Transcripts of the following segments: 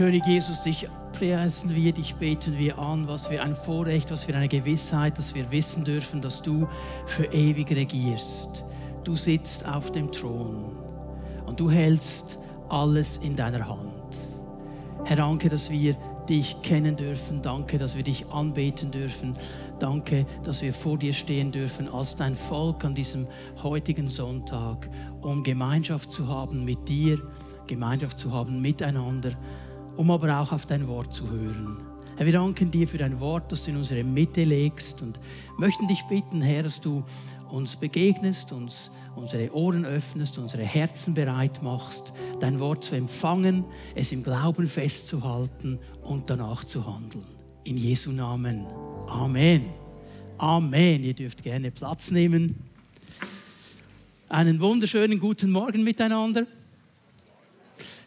König Jesus, dich preisen wir, dich beten wir an, was für ein Vorrecht, was für eine Gewissheit, dass wir wissen dürfen, dass du für ewig regierst. Du sitzt auf dem Thron und du hältst alles in deiner Hand. Herr, danke, dass wir dich kennen dürfen. Danke, dass wir dich anbeten dürfen. Danke, dass wir vor dir stehen dürfen als dein Volk an diesem heutigen Sonntag, um Gemeinschaft zu haben mit dir, Gemeinschaft zu haben miteinander um aber auch auf dein Wort zu hören. Herr, wir danken dir für dein Wort, das du in unsere Mitte legst und möchten dich bitten, Herr, dass du uns begegnest, uns unsere Ohren öffnest, unsere Herzen bereit machst, dein Wort zu empfangen, es im Glauben festzuhalten und danach zu handeln. In Jesu Namen. Amen. Amen. Ihr dürft gerne Platz nehmen. Einen wunderschönen guten Morgen miteinander.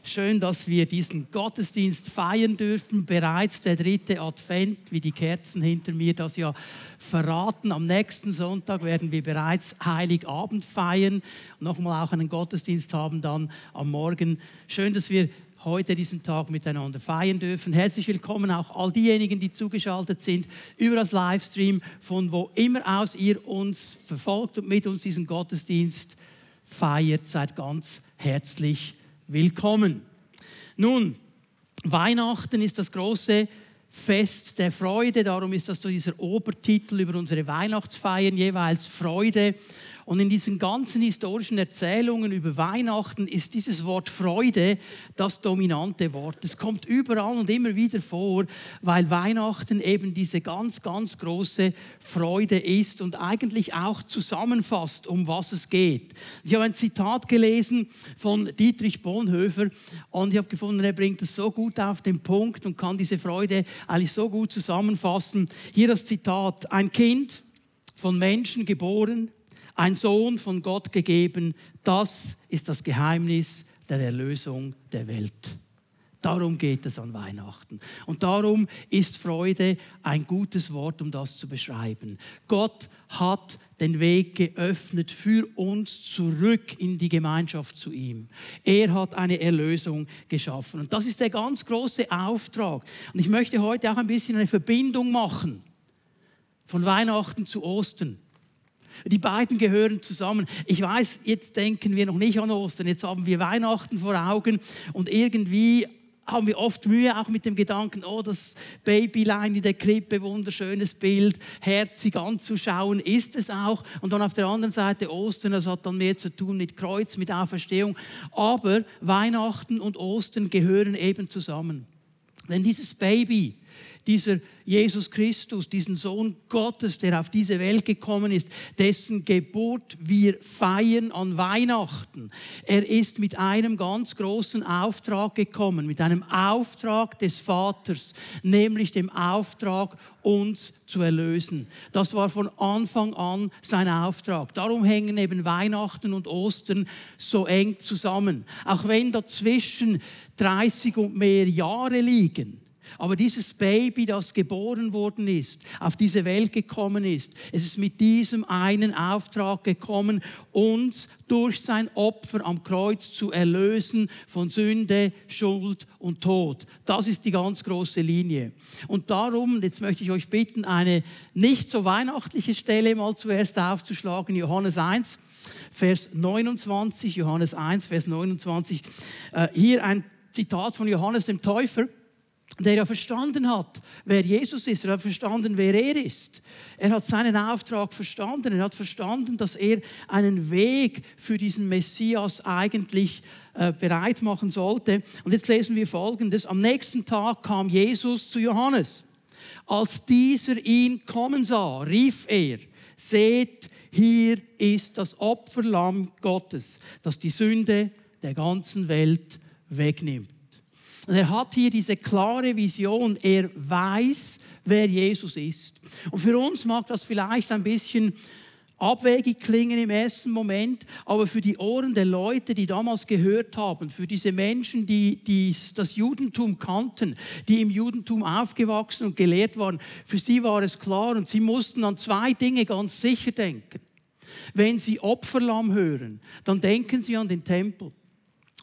Schön, dass wir diesen Gottesdienst feiern dürfen. Bereits der dritte Advent, wie die Kerzen hinter mir das ja verraten. Am nächsten Sonntag werden wir bereits Heiligabend feiern und nochmal auch einen Gottesdienst haben dann am Morgen. Schön, dass wir heute diesen Tag miteinander feiern dürfen. Herzlich willkommen auch all diejenigen, die zugeschaltet sind über das Livestream, von wo immer aus ihr uns verfolgt und mit uns diesen Gottesdienst feiert. Seid ganz herzlich willkommen willkommen. Nun, Weihnachten ist das große Fest der Freude, darum ist das so dieser Obertitel über unsere Weihnachtsfeiern jeweils Freude. Und in diesen ganzen historischen Erzählungen über Weihnachten ist dieses Wort Freude das dominante Wort. Es kommt überall und immer wieder vor, weil Weihnachten eben diese ganz, ganz große Freude ist und eigentlich auch zusammenfasst, um was es geht. Ich habe ein Zitat gelesen von Dietrich Bonhoeffer und ich habe gefunden, er bringt es so gut auf den Punkt und kann diese Freude eigentlich so gut zusammenfassen. Hier das Zitat, ein Kind von Menschen geboren, ein Sohn von Gott gegeben, das ist das Geheimnis der Erlösung der Welt. Darum geht es an Weihnachten. Und darum ist Freude ein gutes Wort, um das zu beschreiben. Gott hat den Weg geöffnet für uns zurück in die Gemeinschaft zu ihm. Er hat eine Erlösung geschaffen. Und das ist der ganz große Auftrag. Und ich möchte heute auch ein bisschen eine Verbindung machen von Weihnachten zu Ostern. Die beiden gehören zusammen. Ich weiß, jetzt denken wir noch nicht an Ostern, jetzt haben wir Weihnachten vor Augen und irgendwie haben wir oft Mühe auch mit dem Gedanken, oh, das Babylein in der Krippe, wunderschönes Bild, herzig anzuschauen, ist es auch. Und dann auf der anderen Seite Ostern, das hat dann mehr zu tun mit Kreuz, mit Auferstehung. Aber Weihnachten und Ostern gehören eben zusammen. Denn dieses Baby, dieser Jesus Christus, diesen Sohn Gottes, der auf diese Welt gekommen ist, dessen Geburt wir feiern an Weihnachten. Er ist mit einem ganz großen Auftrag gekommen, mit einem Auftrag des Vaters, nämlich dem Auftrag, uns zu erlösen. Das war von Anfang an sein Auftrag. Darum hängen eben Weihnachten und Ostern so eng zusammen. Auch wenn dazwischen 30 und mehr Jahre liegen, aber dieses Baby, das geboren worden ist, auf diese Welt gekommen ist, es ist mit diesem einen Auftrag gekommen, uns durch sein Opfer am Kreuz zu erlösen von Sünde, Schuld und Tod. Das ist die ganz große Linie. Und darum, jetzt möchte ich euch bitten, eine nicht so weihnachtliche Stelle mal zuerst aufzuschlagen, Johannes 1. Vers 29, Johannes 1, Vers 29. Äh, hier ein Zitat von Johannes dem Täufer der ja verstanden hat, wer Jesus ist. Er hat verstanden, wer er ist. Er hat seinen Auftrag verstanden. Er hat verstanden, dass er einen Weg für diesen Messias eigentlich äh, bereit machen sollte. Und jetzt lesen wir Folgendes. Am nächsten Tag kam Jesus zu Johannes. Als dieser ihn kommen sah, rief er, seht, hier ist das Opferlamm Gottes, das die Sünde der ganzen Welt wegnimmt. Und er hat hier diese klare Vision. Er weiß, wer Jesus ist. Und für uns mag das vielleicht ein bisschen abwegig klingen im ersten Moment, aber für die Ohren der Leute, die damals gehört haben, für diese Menschen, die, die das Judentum kannten, die im Judentum aufgewachsen und gelehrt waren, für sie war es klar und sie mussten an zwei Dinge ganz sicher denken. Wenn sie Opferlamm hören, dann denken sie an den Tempel.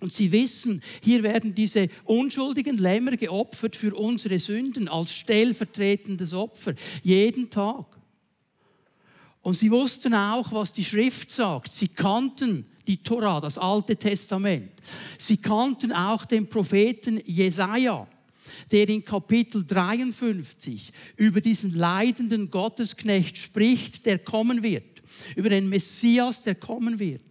Und sie wissen, hier werden diese unschuldigen Lämmer geopfert für unsere Sünden als stellvertretendes Opfer, jeden Tag. Und sie wussten auch, was die Schrift sagt. Sie kannten die Tora, das Alte Testament. Sie kannten auch den Propheten Jesaja, der in Kapitel 53 über diesen leidenden Gottesknecht spricht, der kommen wird, über den Messias, der kommen wird.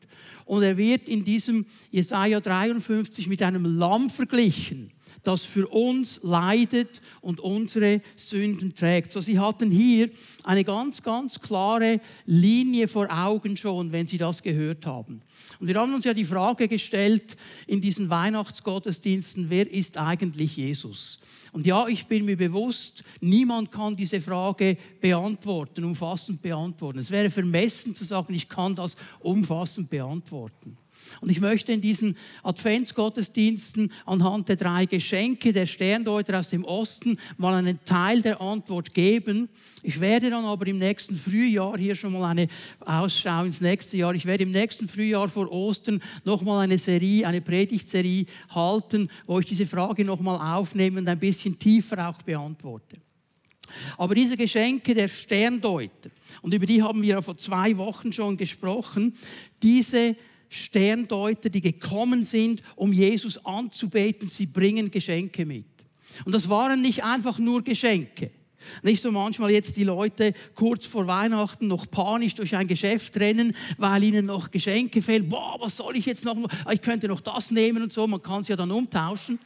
Und er wird in diesem Jesaja 53 mit einem Lamm verglichen, das für uns leidet und unsere Sünden trägt. So, sie hatten hier eine ganz, ganz klare Linie vor Augen schon, wenn sie das gehört haben. Und wir haben uns ja die Frage gestellt in diesen Weihnachtsgottesdiensten, wer ist eigentlich Jesus? Und ja, ich bin mir bewusst, niemand kann diese Frage beantworten, umfassend beantworten. Es wäre vermessen zu sagen, ich kann das umfassend beantworten. Und ich möchte in diesen Adventsgottesdiensten anhand der drei Geschenke der Sterndeuter aus dem Osten mal einen Teil der Antwort geben. Ich werde dann aber im nächsten Frühjahr, hier schon mal eine Ausschau ins nächste Jahr, ich werde im nächsten Frühjahr vor Ostern nochmal eine Serie, eine Predigtserie halten, wo ich diese Frage nochmal aufnehme und ein bisschen tiefer auch beantworte. Aber diese Geschenke der Sterndeuter, und über die haben wir ja vor zwei Wochen schon gesprochen, diese Sterndeuter, die gekommen sind, um Jesus anzubeten, sie bringen Geschenke mit. Und das waren nicht einfach nur Geschenke. Nicht so manchmal jetzt die Leute kurz vor Weihnachten noch panisch durch ein Geschäft rennen, weil ihnen noch Geschenke fehlen. Boah, was soll ich jetzt noch? Ich könnte noch das nehmen und so. Man kann es ja dann umtauschen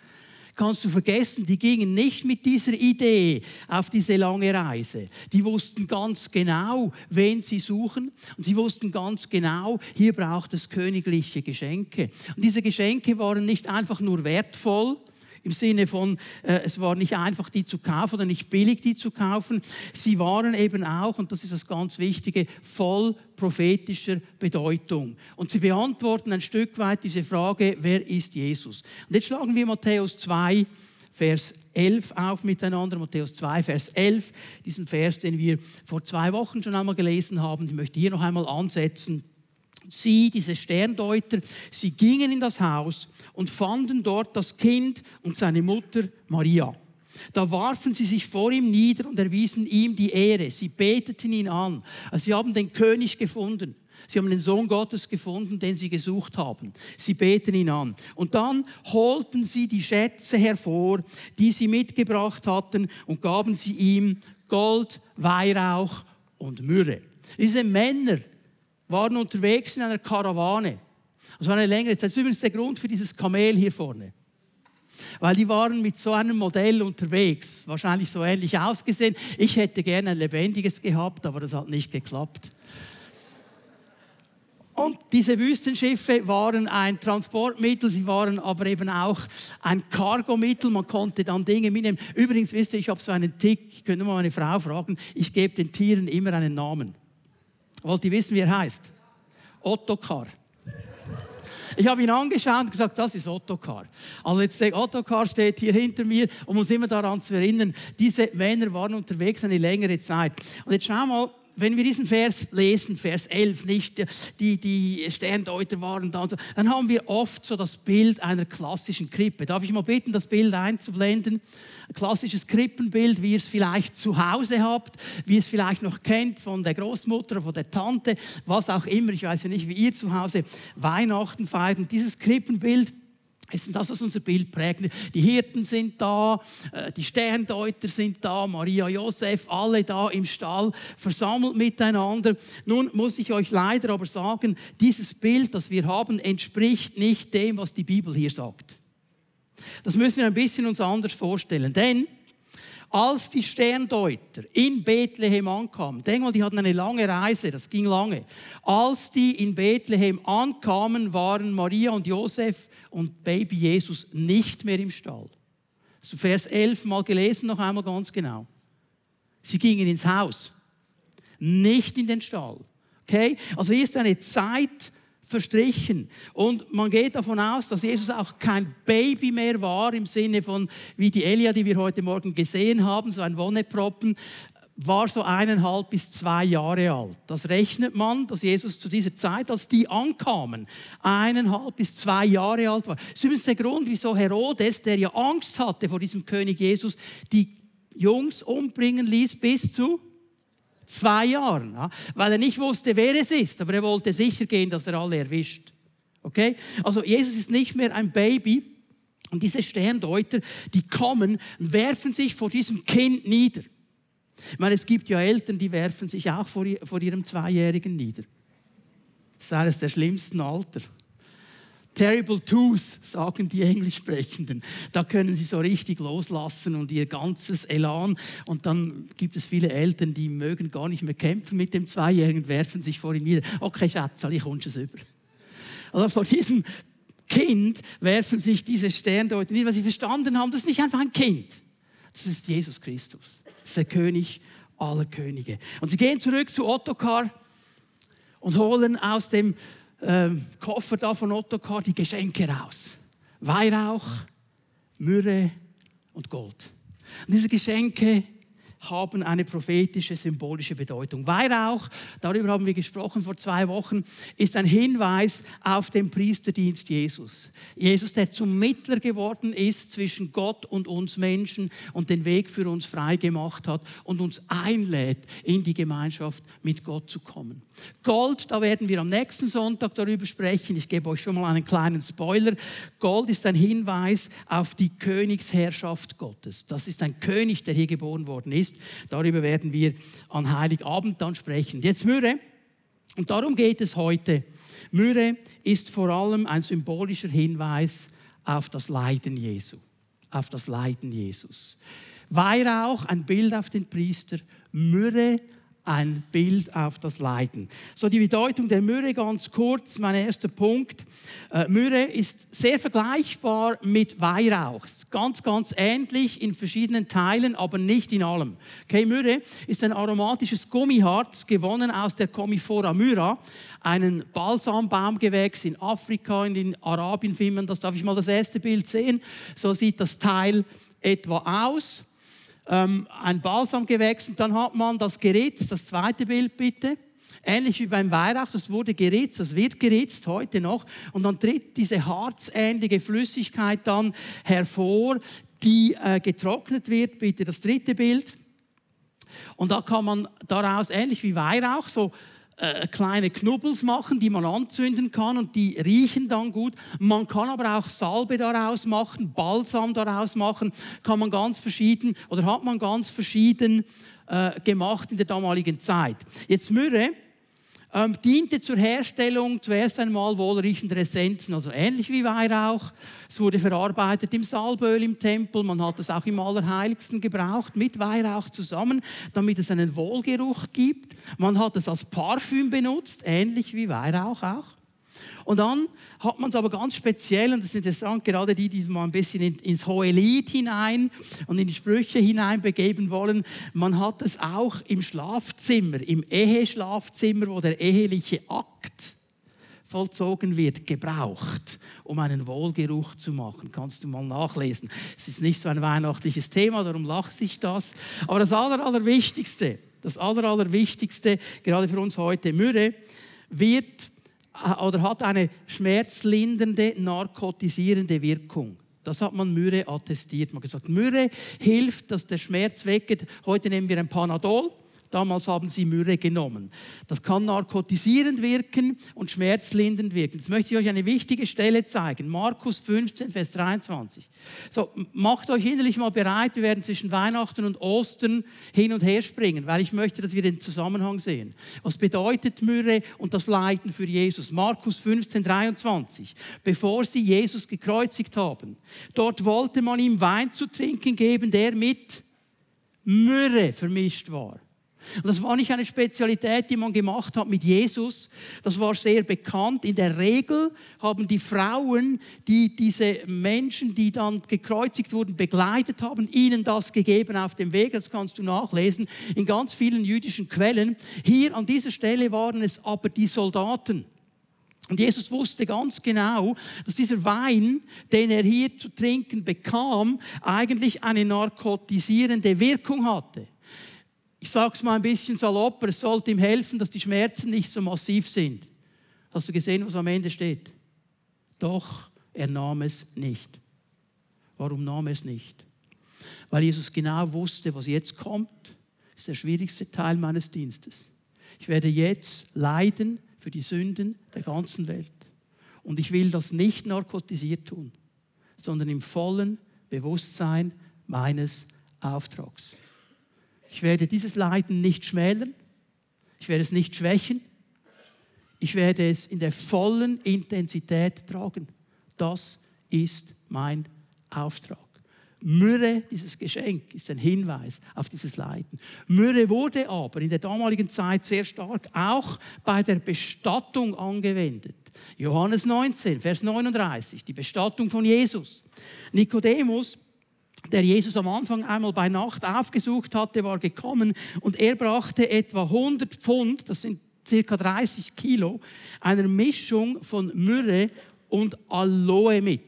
kannst du vergessen, die gingen nicht mit dieser Idee auf diese lange Reise. Die wussten ganz genau, wen sie suchen und sie wussten ganz genau, hier braucht es königliche Geschenke. Und diese Geschenke waren nicht einfach nur wertvoll, im Sinne von, äh, es war nicht einfach, die zu kaufen oder nicht billig, die zu kaufen. Sie waren eben auch, und das ist das ganz Wichtige, voll prophetischer Bedeutung. Und sie beantworten ein Stück weit diese Frage, wer ist Jesus? Und jetzt schlagen wir Matthäus 2, Vers 11 auf miteinander, Matthäus 2, Vers 11, diesen Vers, den wir vor zwei Wochen schon einmal gelesen haben. Ich möchte hier noch einmal ansetzen. Sie, diese Sterndeuter, sie gingen in das Haus und fanden dort das Kind und seine Mutter Maria. Da warfen sie sich vor ihm nieder und erwiesen ihm die Ehre. Sie beteten ihn an. Also sie haben den König gefunden. Sie haben den Sohn Gottes gefunden, den sie gesucht haben. Sie beten ihn an. Und dann holten sie die Schätze hervor, die sie mitgebracht hatten, und gaben sie ihm Gold, Weihrauch und Myrrhe. Diese Männer waren unterwegs in einer Karawane. Das war eine längere Zeit. Das ist übrigens der Grund für dieses Kamel hier vorne. Weil die waren mit so einem Modell unterwegs, wahrscheinlich so ähnlich ausgesehen. Ich hätte gerne ein lebendiges gehabt, aber das hat nicht geklappt. Und diese Wüstenschiffe waren ein Transportmittel, sie waren aber eben auch ein Cargomittel. Man konnte dann Dinge mitnehmen. Übrigens, wisst ihr, ich habe so einen Tick, ich könnte mal meine Frau fragen, ich gebe den Tieren immer einen Namen. Wollt ihr wissen, wie er heißt? Ottokar. Ich habe ihn angeschaut und gesagt, das ist Ottokar. Also jetzt der Ottokar steht hier hinter mir, um uns immer daran zu erinnern, diese Männer waren unterwegs eine längere Zeit. Und jetzt schau mal, wenn wir diesen Vers lesen, Vers 11, nicht die, die Sterndeuter waren da, so, dann haben wir oft so das Bild einer klassischen Krippe. Darf ich mal bitten, das Bild einzublenden? Ein klassisches Krippenbild, wie ihr es vielleicht zu Hause habt, wie ihr es vielleicht noch kennt von der Großmutter, von der Tante, was auch immer. Ich weiß ja nicht, wie ihr zu Hause Weihnachten feiert. Und dieses Krippenbild, das, was unser Bild prägt. Die Hirten sind da, äh, die Sterndeuter sind da, Maria, Josef, alle da im Stall, versammelt miteinander. Nun muss ich euch leider aber sagen, dieses Bild, das wir haben, entspricht nicht dem, was die Bibel hier sagt. Das müssen wir ein bisschen uns anders vorstellen. Denn als die Sterndeuter in Bethlehem ankamen, denk mal, die hatten eine lange Reise, das ging lange. Als die in Bethlehem ankamen, waren Maria und Josef und Baby Jesus nicht mehr im Stall. So Vers 11 mal gelesen, noch einmal ganz genau. Sie gingen ins Haus, nicht in den Stall. Okay? Also hier ist eine Zeit verstrichen. Und man geht davon aus, dass Jesus auch kein Baby mehr war, im Sinne von wie die Elia, die wir heute Morgen gesehen haben, so ein Wonneproppen. war so eineinhalb bis zwei Jahre alt. Das rechnet man, dass Jesus zu dieser Zeit, als die ankamen, eineinhalb bis zwei Jahre alt war. Das ist übrigens der Grund, wieso Herodes, der ja Angst hatte vor diesem König Jesus, die Jungs umbringen ließ bis zu zwei Jahren, ja? weil er nicht wusste, wer es ist, aber er wollte sicher gehen, dass er alle erwischt. Okay? Also Jesus ist nicht mehr ein Baby und diese Sterndeuter, die kommen und werfen sich vor diesem Kind nieder. Ich meine, es gibt ja Eltern, die werfen sich auch vor, vor ihrem Zweijährigen nieder. Das ist eines der schlimmsten Alter. Terrible Twos, sagen die Englischsprechenden. Da können sie so richtig loslassen und ihr ganzes Elan. Und dann gibt es viele Eltern, die mögen gar nicht mehr kämpfen mit dem Zweijährigen, werfen sich vor ihm nieder. Okay, Schatz, ich kommst es über. Also vor diesem Kind werfen sich diese Sterndeuter nieder, weil sie verstanden haben, das ist nicht einfach ein Kind. Das ist Jesus Christus. Das ist der König aller Könige. Und sie gehen zurück zu Ottokar und holen aus dem ähm, Koffer da von Ottokar die Geschenke raus. Weihrauch, Myrrhe und Gold. Und diese Geschenke haben eine prophetische, symbolische Bedeutung. Weihrauch, darüber haben wir gesprochen vor zwei Wochen, ist ein Hinweis auf den Priesterdienst Jesus. Jesus, der zum Mittler geworden ist zwischen Gott und uns Menschen und den Weg für uns frei gemacht hat und uns einlädt, in die Gemeinschaft mit Gott zu kommen. Gold, da werden wir am nächsten Sonntag darüber sprechen. Ich gebe euch schon mal einen kleinen Spoiler. Gold ist ein Hinweis auf die Königsherrschaft Gottes. Das ist ein König, der hier geboren worden ist ist. Darüber werden wir an Heiligabend dann sprechen. Jetzt Myrrhe. Und darum geht es heute. Myrrhe ist vor allem ein symbolischer Hinweis auf das Leiden Jesu. Auf das Leiden Jesus. Weihrauch, ein Bild auf den Priester. Myrrhe, ein Bild auf das Leiden. So die Bedeutung der Myrrhe ganz kurz, mein erster Punkt. Äh, Myrrhe ist sehr vergleichbar mit Weihrauch. Ganz, ganz ähnlich in verschiedenen Teilen, aber nicht in allem. Okay, Myrrhe ist ein aromatisches Gummiharz, gewonnen aus der Comifora myra, einen Balsambaumgewächs in Afrika, in den Arabien findet das. Darf ich mal das erste Bild sehen? So sieht das Teil etwa aus ähm, ein Balsamgewächs und dann hat man das geritzt, das zweite Bild bitte. Ähnlich wie beim Weihrauch, das wurde geritzt, das wird geritzt heute noch. Und dann tritt diese harzähnliche Flüssigkeit dann hervor, die äh, getrocknet wird. Bitte das dritte Bild. Und da kann man daraus, ähnlich wie Weihrauch, so äh, kleine Knubbels machen, die man anzünden kann und die riechen dann gut. Man kann aber auch Salbe daraus machen, Balsam daraus machen, kann man ganz verschieden oder hat man ganz verschieden äh, gemacht in der damaligen Zeit. Jetzt Myrrhe ähm, diente zur Herstellung zuerst einmal wohlriechender Essenzen, also ähnlich wie Weihrauch. Es wurde verarbeitet im Salböl im Tempel, man hat es auch im Allerheiligsten gebraucht, mit Weihrauch zusammen, damit es einen Wohlgeruch gibt. Man hat es als Parfüm benutzt, ähnlich wie Weihrauch auch. Und dann hat man es aber ganz speziell, und das ist interessant, gerade die, die mal ein bisschen ins hohe Lied hinein und in die Sprüche hinein begeben wollen, man hat es auch im Schlafzimmer, im Eheschlafzimmer, wo der eheliche Akt vollzogen wird, gebraucht, um einen Wohlgeruch zu machen. Kannst du mal nachlesen. Es ist nicht so ein weihnachtliches Thema, darum lache ich das. Aber das Aller, Allerwichtigste, Aller, gerade für uns heute, Myrrhe, wird oder hat eine schmerzlindernde, narkotisierende Wirkung. Das hat man Myrrhe attestiert. Man hat gesagt, Myrrhe hilft, dass der Schmerz weggeht. Heute nehmen wir ein Panadol. Damals haben sie Myrrhe genommen. Das kann narkotisierend wirken und schmerzlindernd wirken. Jetzt möchte ich euch eine wichtige Stelle zeigen. Markus 15, Vers 23. So, macht euch innerlich mal bereit. Wir werden zwischen Weihnachten und Ostern hin und her springen, weil ich möchte, dass wir den Zusammenhang sehen. Was bedeutet Myrrhe und das Leiden für Jesus? Markus 15, 23. Bevor sie Jesus gekreuzigt haben, dort wollte man ihm Wein zu trinken geben, der mit Myrrhe vermischt war. Und das war nicht eine Spezialität, die man gemacht hat mit Jesus. Das war sehr bekannt. In der Regel haben die Frauen, die diese Menschen, die dann gekreuzigt wurden, begleitet haben, ihnen das gegeben auf dem Weg. Das kannst du nachlesen in ganz vielen jüdischen Quellen. Hier an dieser Stelle waren es aber die Soldaten. Und Jesus wusste ganz genau, dass dieser Wein, den er hier zu trinken bekam, eigentlich eine narkotisierende Wirkung hatte. Ich sage es mal ein bisschen salopper, es sollte ihm helfen, dass die Schmerzen nicht so massiv sind. Hast du gesehen, was am Ende steht? Doch er nahm es nicht. Warum nahm er es nicht? Weil Jesus genau wusste, was jetzt kommt, ist der schwierigste Teil meines Dienstes. Ich werde jetzt leiden für die Sünden der ganzen Welt. Und ich will das nicht narkotisiert tun, sondern im vollen Bewusstsein meines Auftrags. Ich werde dieses Leiden nicht schmälern, ich werde es nicht schwächen, ich werde es in der vollen Intensität tragen. Das ist mein Auftrag. Myrrhe, dieses Geschenk, ist ein Hinweis auf dieses Leiden. Myrrhe wurde aber in der damaligen Zeit sehr stark auch bei der Bestattung angewendet. Johannes 19, Vers 39, die Bestattung von Jesus. Nikodemus, der Jesus am Anfang einmal bei Nacht aufgesucht hatte, war gekommen und er brachte etwa 100 Pfund, das sind circa 30 Kilo, einer Mischung von Myrrhe und Aloe mit.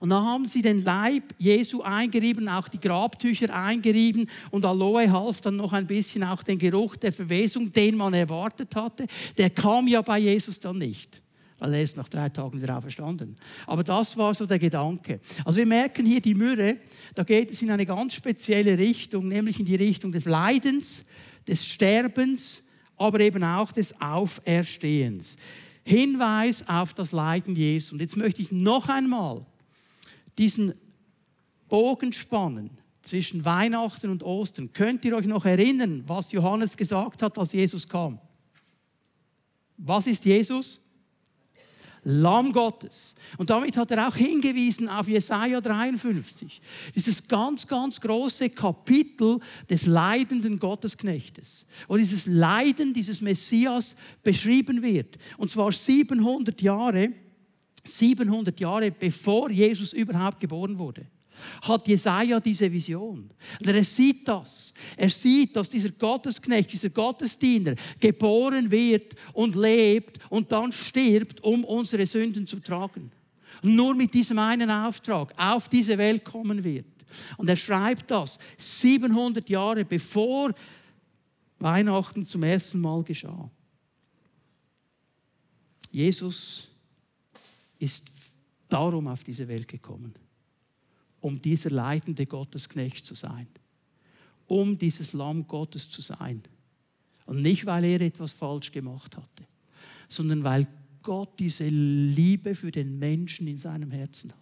Und dann haben sie den Leib Jesu eingerieben, auch die Grabtücher eingerieben und Aloe half dann noch ein bisschen auch den Geruch der Verwesung, den man erwartet hatte. Der kam ja bei Jesus dann nicht weil er ist nach drei Tagen wieder auferstanden. Aber das war so der Gedanke. Also wir merken hier die Myrrhe, da geht es in eine ganz spezielle Richtung, nämlich in die Richtung des Leidens, des Sterbens, aber eben auch des Auferstehens. Hinweis auf das Leiden Jesu. Und jetzt möchte ich noch einmal diesen Bogen spannen zwischen Weihnachten und Ostern. Könnt ihr euch noch erinnern, was Johannes gesagt hat, als Jesus kam? Was ist Jesus? Lamm Gottes. Und damit hat er auch hingewiesen auf Jesaja 53. Dieses ganz, ganz große Kapitel des leidenden Gottesknechtes, wo dieses Leiden dieses Messias beschrieben wird. Und zwar 700 Jahre 700 Jahre bevor Jesus überhaupt geboren wurde, hat Jesaja diese Vision. Und er sieht das. Er sieht, dass dieser Gottesknecht, dieser Gottesdiener geboren wird und lebt und dann stirbt, um unsere Sünden zu tragen. Nur mit diesem einen Auftrag auf diese Welt kommen wird. Und er schreibt das 700 Jahre bevor Weihnachten zum ersten Mal geschah. Jesus ist darum auf diese Welt gekommen, um dieser leidende Gottesknecht zu sein, um dieses Lamm Gottes zu sein. Und nicht, weil er etwas falsch gemacht hatte, sondern weil Gott diese Liebe für den Menschen in seinem Herzen hat.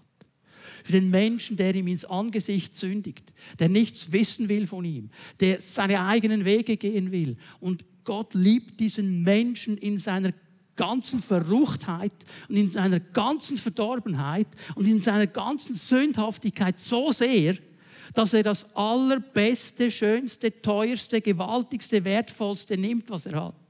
Für den Menschen, der ihm ins Angesicht sündigt, der nichts wissen will von ihm, der seine eigenen Wege gehen will. Und Gott liebt diesen Menschen in seiner ganzen Verruchtheit und in seiner ganzen Verdorbenheit und in seiner ganzen Sündhaftigkeit so sehr, dass er das allerbeste, schönste, teuerste, gewaltigste, wertvollste nimmt, was er hat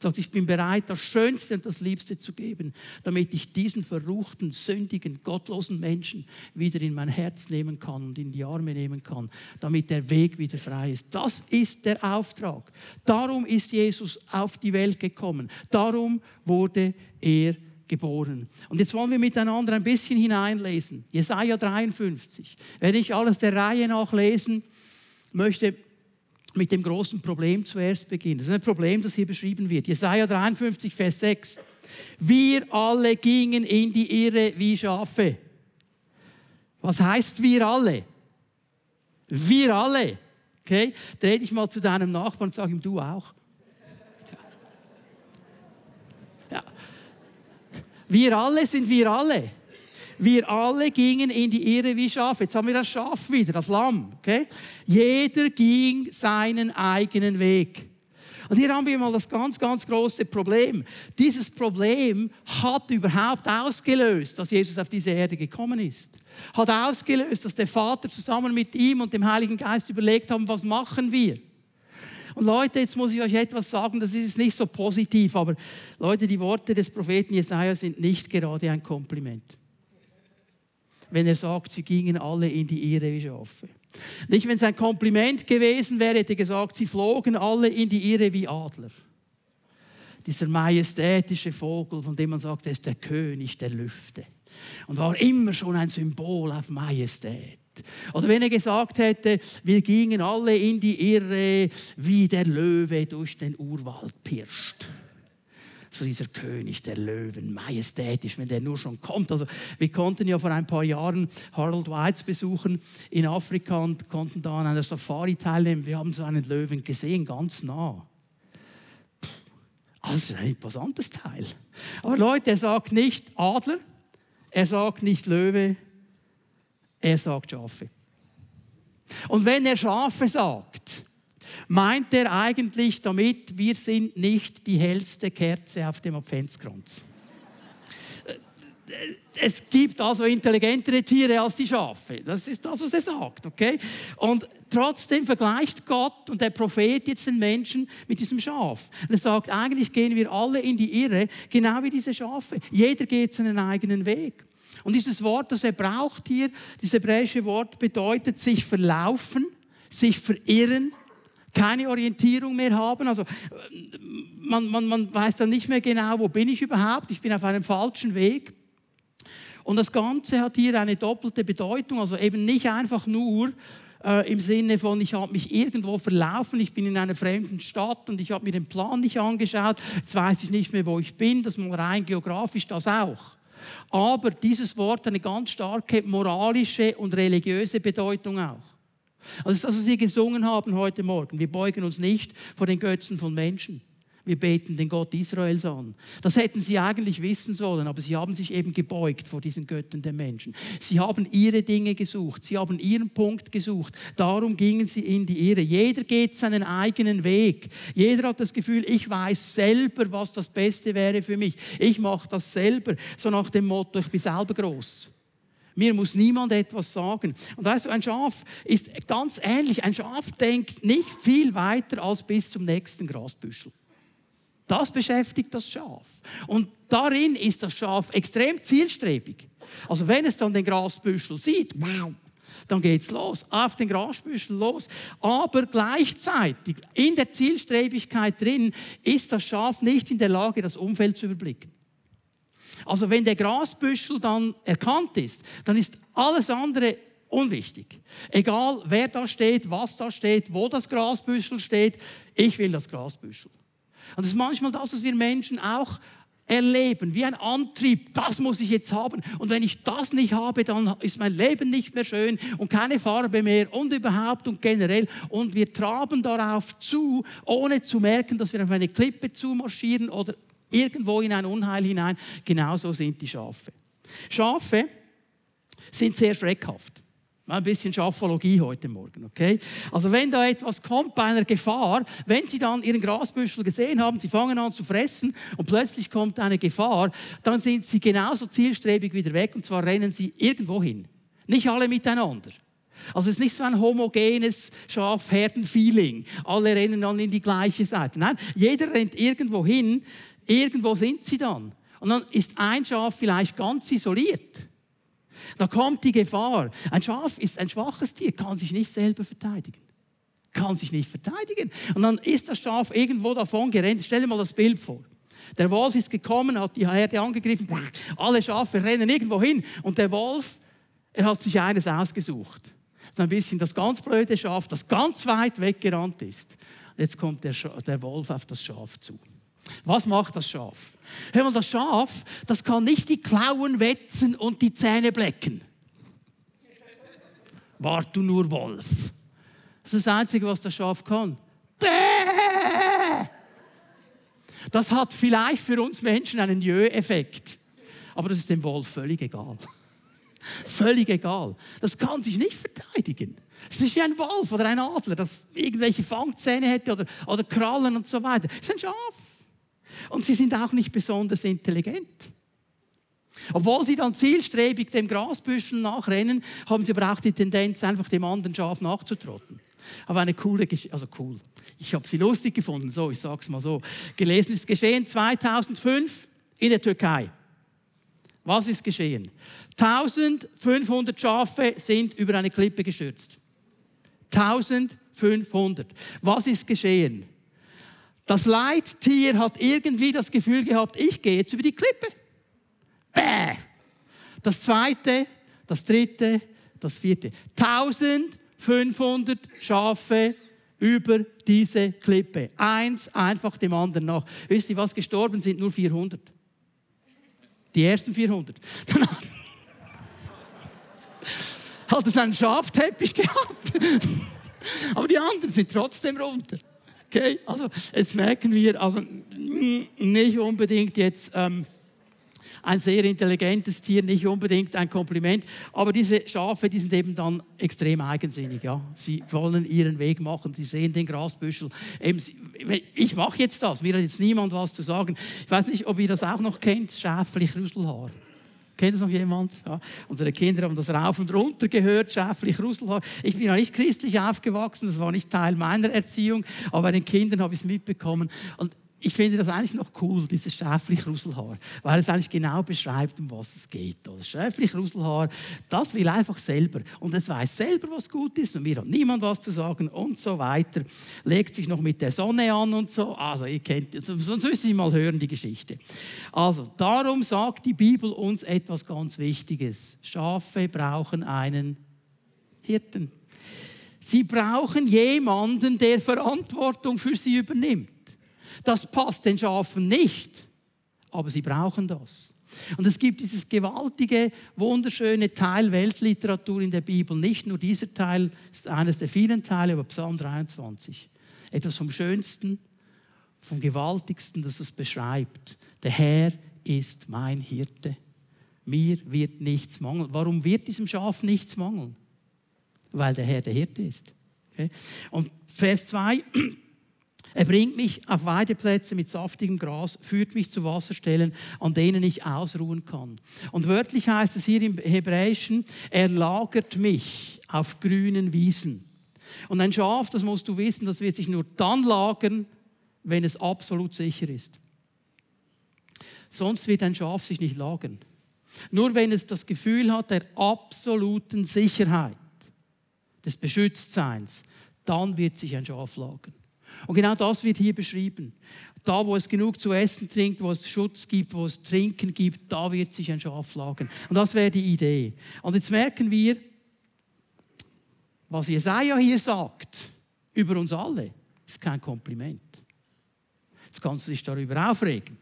sagt, ich bin bereit, das Schönste und das Liebste zu geben, damit ich diesen verruchten, sündigen, gottlosen Menschen wieder in mein Herz nehmen kann und in die Arme nehmen kann, damit der Weg wieder frei ist. Das ist der Auftrag. Darum ist Jesus auf die Welt gekommen. Darum wurde er geboren. Und jetzt wollen wir miteinander ein bisschen hineinlesen. Jesaja 53. Werde ich alles der Reihe nach lesen möchte, mit dem großen Problem zuerst beginnen. Das ist ein Problem, das hier beschrieben wird. Jesaja 53, Vers 6. Wir alle gingen in die Irre wie Schafe. Was heißt wir alle? Wir alle. Okay? Dreh dich mal zu deinem Nachbarn und sag ihm, du auch. Ja. Wir alle sind wir alle. Wir alle gingen in die Irre wie Schafe. Jetzt haben wir das Schaf wieder, das Lamm. Okay? Jeder ging seinen eigenen Weg. Und hier haben wir mal das ganz, ganz große Problem. Dieses Problem hat überhaupt ausgelöst, dass Jesus auf diese Erde gekommen ist. Hat ausgelöst, dass der Vater zusammen mit ihm und dem Heiligen Geist überlegt haben, was machen wir? Und Leute, jetzt muss ich euch etwas sagen, das ist nicht so positiv, aber Leute, die Worte des Propheten Jesaja sind nicht gerade ein Kompliment wenn er sagt, sie gingen alle in die Irre wie Schafe. Nicht, wenn es ein Kompliment gewesen wäre, hätte er gesagt, sie flogen alle in die Irre wie Adler. Dieser majestätische Vogel, von dem man sagt, er ist der König der Lüfte. Und war immer schon ein Symbol auf Majestät. Oder wenn er gesagt hätte, wir gingen alle in die Irre, wie der Löwe durch den Urwald pirscht so dieser König der Löwen, majestätisch, wenn der nur schon kommt. Also wir konnten ja vor ein paar Jahren Harold Whites besuchen in Afrika und konnten da an einer Safari teilnehmen. Wir haben so einen Löwen gesehen, ganz nah. Also ein imposantes Teil. Aber Leute, er sagt nicht Adler, er sagt nicht Löwe, er sagt Schafe. Und wenn er Schafe sagt, meint er eigentlich damit, wir sind nicht die hellste Kerze auf dem Adventskranz. Es gibt also intelligentere Tiere als die Schafe. Das ist das, was er sagt. Okay? Und trotzdem vergleicht Gott und der Prophet jetzt den Menschen mit diesem Schaf. Er sagt, eigentlich gehen wir alle in die Irre, genau wie diese Schafe. Jeder geht seinen eigenen Weg. Und dieses Wort, das er braucht hier, dieses hebräische Wort bedeutet sich verlaufen, sich verirren, keine Orientierung mehr haben. Also man, man, man weiß dann nicht mehr genau, wo bin ich überhaupt. Ich bin auf einem falschen Weg. Und das Ganze hat hier eine doppelte Bedeutung. Also eben nicht einfach nur äh, im Sinne von, ich habe mich irgendwo verlaufen, ich bin in einer fremden Stadt und ich habe mir den Plan nicht angeschaut, jetzt weiß ich nicht mehr, wo ich bin. Das mal rein geografisch, das auch. Aber dieses Wort hat eine ganz starke moralische und religiöse Bedeutung auch. Also das, was wir gesungen haben heute Morgen. Wir beugen uns nicht vor den Götzen von Menschen. Wir beten den Gott Israels an. Das hätten sie eigentlich wissen sollen, aber sie haben sich eben gebeugt vor diesen Göttern der Menschen. Sie haben ihre Dinge gesucht, sie haben ihren Punkt gesucht. Darum gingen sie in die Irre. Jeder geht seinen eigenen Weg. Jeder hat das Gefühl, ich weiß selber, was das Beste wäre für mich. Ich mache das selber. So nach dem Motto, ich bin selber groß. Mir muss niemand etwas sagen. Und weißt du, ein Schaf ist ganz ähnlich. Ein Schaf denkt nicht viel weiter als bis zum nächsten Grasbüschel. Das beschäftigt das Schaf. Und darin ist das Schaf extrem zielstrebig. Also wenn es dann den Grasbüschel sieht, dann geht es los, auf den Grasbüschel los. Aber gleichzeitig in der Zielstrebigkeit drin ist das Schaf nicht in der Lage, das Umfeld zu überblicken. Also wenn der Grasbüschel dann erkannt ist, dann ist alles andere unwichtig. Egal wer da steht, was da steht, wo das Grasbüschel steht, ich will das Grasbüschel. Und das ist manchmal das, was wir Menschen auch erleben, wie ein Antrieb, das muss ich jetzt haben. Und wenn ich das nicht habe, dann ist mein Leben nicht mehr schön und keine Farbe mehr und überhaupt und generell. Und wir traben darauf zu, ohne zu merken, dass wir auf eine Klippe zumarschieren oder irgendwo in ein Unheil hinein. Genauso sind die Schafe. Schafe sind sehr schreckhaft. Ein bisschen Schafologie heute Morgen, okay? Also wenn da etwas kommt bei einer Gefahr, wenn Sie dann Ihren Grasbüschel gesehen haben, Sie fangen an zu fressen und plötzlich kommt eine Gefahr, dann sind Sie genauso zielstrebig wieder weg und zwar rennen Sie irgendwo hin. Nicht alle miteinander. Also es ist nicht so ein homogenes Schafherden-Feeling. Alle rennen dann in die gleiche Seite. Nein, jeder rennt irgendwo hin. Irgendwo sind sie dann. Und dann ist ein Schaf vielleicht ganz isoliert. Da kommt die Gefahr. Ein Schaf ist ein schwaches Tier, kann sich nicht selber verteidigen. Kann sich nicht verteidigen. Und dann ist das Schaf irgendwo davon gerannt. Stell dir mal das Bild vor. Der Wolf ist gekommen, hat die Herde angegriffen. Alle Schafe rennen irgendwo hin. Und der Wolf, er hat sich eines ausgesucht. Ist ein bisschen das ganz blöde Schaf, das ganz weit weggerannt ist. Jetzt kommt der Wolf auf das Schaf zu. Was macht das Schaf? Hör mal, das Schaf, das kann nicht die Klauen wetzen und die Zähne blecken. Wart du nur Wolf. Das ist das Einzige, was das Schaf kann. Das hat vielleicht für uns Menschen einen Jö-Effekt. Aber das ist dem Wolf völlig egal. Völlig egal. Das kann sich nicht verteidigen. Es ist wie ein Wolf oder ein Adler, das irgendwelche Fangzähne hätte oder, oder Krallen und so weiter. Es ist ein Schaf. Und sie sind auch nicht besonders intelligent. Obwohl sie dann zielstrebig dem Grasbüschel nachrennen, haben sie aber auch die Tendenz, einfach dem anderen Schaf nachzutrotten. Aber eine coole Geschichte, also cool. Ich habe sie lustig gefunden, so, ich sage es mal so. Gelesen ist geschehen 2005 in der Türkei. Was ist geschehen? 1500 Schafe sind über eine Klippe gestürzt. 1500. Was ist geschehen? Das Leittier hat irgendwie das Gefühl gehabt, ich gehe jetzt über die Klippe. Bäh. Das zweite, das dritte, das vierte. 1500 Schafe über diese Klippe. Eins einfach dem anderen nach. Wisst ihr, was gestorben sind? Nur 400. Die ersten 400. Dann hat es einen Schafteppich gehabt. Aber die anderen sind trotzdem runter. Okay, also jetzt merken wir, also nicht unbedingt jetzt ähm, ein sehr intelligentes Tier, nicht unbedingt ein Kompliment. Aber diese Schafe, die sind eben dann extrem eigensinnig. Ja? Sie wollen ihren Weg machen, sie sehen den Grasbüschel. ich mache jetzt das, mir hat jetzt niemand was zu sagen. Ich weiß nicht, ob ihr das auch noch kennt, schäflich Rüsselhaar. Kennt das noch jemand? Ja. Unsere Kinder haben das rauf und runter gehört, schäflich Rüsselhaar. Ich bin ja nicht christlich aufgewachsen, das war nicht Teil meiner Erziehung, aber bei den Kindern habe ich es mitbekommen. Und ich finde das eigentlich noch cool, dieses Schäflich-Ruselhaar, weil es eigentlich genau beschreibt, um was es geht. Das Schäflich-Ruselhaar, das will einfach selber und es weiß selber, was gut ist und mir hat niemand was zu sagen und so weiter. Legt sich noch mit der Sonne an und so. Also ihr kennt, sonst müsst ihr mal hören die Geschichte. Also darum sagt die Bibel uns etwas ganz Wichtiges. Schafe brauchen einen Hirten. Sie brauchen jemanden, der Verantwortung für sie übernimmt. Das passt den Schafen nicht, aber sie brauchen das. Und es gibt dieses gewaltige, wunderschöne Teil Weltliteratur in der Bibel. Nicht nur dieser Teil ist eines der vielen Teile, aber Psalm 23. Etwas vom Schönsten, vom Gewaltigsten, das es beschreibt. Der Herr ist mein Hirte. Mir wird nichts mangeln. Warum wird diesem Schaf nichts mangeln? Weil der Herr der Hirte ist. Okay? Und Vers 2, er bringt mich auf Weideplätze mit saftigem Gras, führt mich zu Wasserstellen, an denen ich ausruhen kann. Und wörtlich heißt es hier im Hebräischen, er lagert mich auf grünen Wiesen. Und ein Schaf, das musst du wissen, das wird sich nur dann lagern, wenn es absolut sicher ist. Sonst wird ein Schaf sich nicht lagern. Nur wenn es das Gefühl hat der absoluten Sicherheit, des Beschütztseins, dann wird sich ein Schaf lagern. Und genau das wird hier beschrieben. Da, wo es genug zu essen trinkt, wo es Schutz gibt, wo es Trinken gibt, da wird sich ein Schaf lagern. Und das wäre die Idee. Und jetzt merken wir, was Jesaja hier sagt über uns alle, ist kein Kompliment. Jetzt kannst du dich darüber aufregen.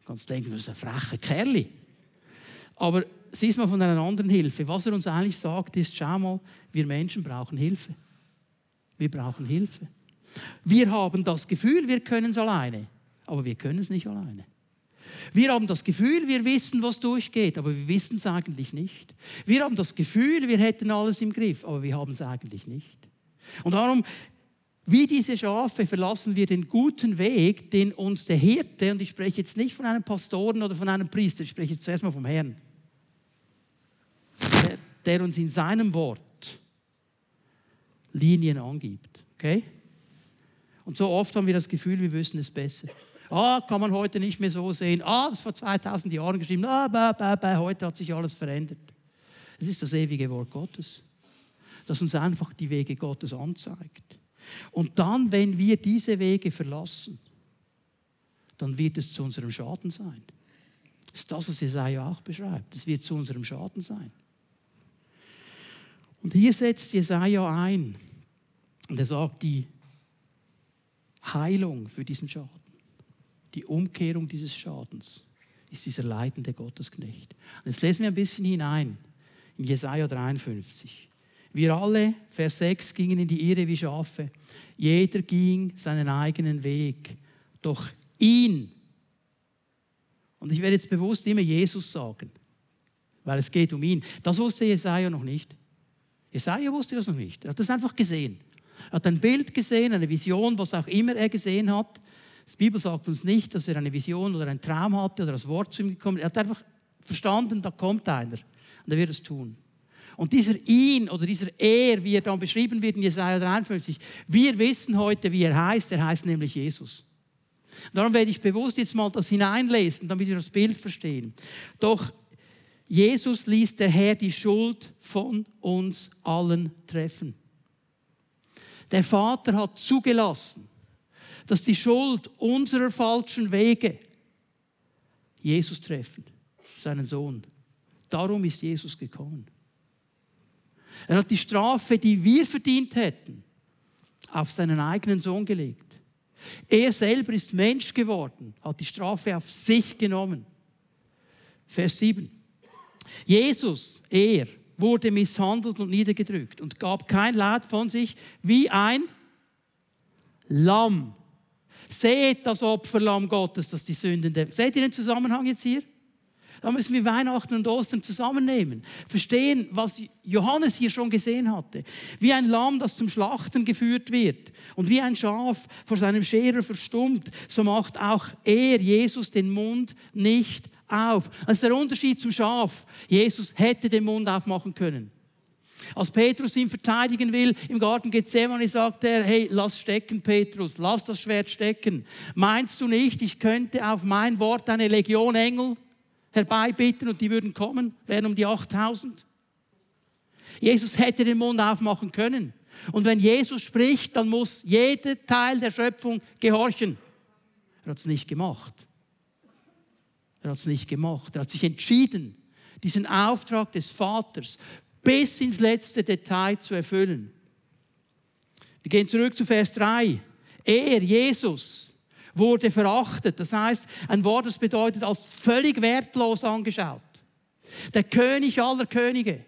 Du kannst denken, das ist ein frecher Kerl. Aber siehst mal von einer anderen Hilfe. Was er uns eigentlich sagt, ist, schau mal, wir Menschen brauchen Hilfe. Wir brauchen Hilfe. Wir haben das Gefühl, wir können es alleine, aber wir können es nicht alleine. Wir haben das Gefühl, wir wissen, was durchgeht, aber wir wissen es eigentlich nicht. Wir haben das Gefühl, wir hätten alles im Griff, aber wir haben es eigentlich nicht. Und darum, wie diese Schafe, verlassen wir den guten Weg, den uns der Hirte, und ich spreche jetzt nicht von einem Pastoren oder von einem Priester, ich spreche jetzt zuerst mal vom Herrn, der, der uns in seinem Wort Linien angibt. Okay? Und so oft haben wir das Gefühl, wir wüssten es besser. Ah, kann man heute nicht mehr so sehen. Ah, das ist vor 2000 Jahren geschrieben. Ah, bah, bah, bah, heute hat sich alles verändert. Es ist das ewige Wort Gottes, das uns einfach die Wege Gottes anzeigt. Und dann, wenn wir diese Wege verlassen, dann wird es zu unserem Schaden sein. Das ist das, was Jesaja auch beschreibt. Es wird zu unserem Schaden sein. Und hier setzt Jesaja ein. Und er sagt, die Heilung für diesen Schaden, die Umkehrung dieses Schadens, ist dieser leidende Gottesknecht. Und jetzt lesen wir ein bisschen hinein in Jesaja 53. Wir alle, Vers 6, gingen in die Irre wie Schafe. Jeder ging seinen eigenen Weg. Doch ihn, und ich werde jetzt bewusst immer Jesus sagen, weil es geht um ihn. Das wusste Jesaja noch nicht. Jesaja wusste das noch nicht. Er hat das einfach gesehen. Er hat ein Bild gesehen, eine Vision, was auch immer er gesehen hat. Die Bibel sagt uns nicht, dass er eine Vision oder einen Traum hatte oder das Wort zu ihm gekommen ist. Er hat einfach verstanden, da kommt einer und er wird es tun. Und dieser ihn oder dieser er, wie er dann beschrieben wird in Jesaja 53, wir wissen heute, wie er heißt. Er heißt nämlich Jesus. Darum werde ich bewusst jetzt mal das hineinlesen, damit wir das Bild verstehen. Doch Jesus ließ der Herr die Schuld von uns allen treffen. Der Vater hat zugelassen, dass die Schuld unserer falschen Wege Jesus treffen, seinen Sohn. Darum ist Jesus gekommen. Er hat die Strafe, die wir verdient hätten, auf seinen eigenen Sohn gelegt. Er selber ist Mensch geworden, hat die Strafe auf sich genommen. Vers 7. Jesus, er, wurde misshandelt und niedergedrückt und gab kein Laut von sich wie ein Lamm. Seht das Opferlamm Gottes, das die Sünden der. Seht ihr den Zusammenhang jetzt hier? Da müssen wir Weihnachten und Ostern zusammennehmen. Verstehen, was Johannes hier schon gesehen hatte. Wie ein Lamm, das zum Schlachten geführt wird. Und wie ein Schaf vor seinem Scherer verstummt, so macht auch er, Jesus, den Mund nicht auf. Das ist der Unterschied zum Schaf. Jesus hätte den Mund aufmachen können. Als Petrus ihn verteidigen will im Garten Gethsemane, sagt er, hey, lass stecken, Petrus, lass das Schwert stecken. Meinst du nicht, ich könnte auf mein Wort eine Legion Engel herbeibitten und die würden kommen, wären um die 8000? Jesus hätte den Mund aufmachen können. Und wenn Jesus spricht, dann muss jeder Teil der Schöpfung gehorchen. Er hat es nicht gemacht. Er hat es nicht gemacht. Er hat sich entschieden, diesen Auftrag des Vaters bis ins letzte Detail zu erfüllen. Wir gehen zurück zu Vers 3. Er, Jesus, wurde verachtet. Das heißt, ein Wort, das bedeutet als völlig wertlos angeschaut. Der König aller Könige.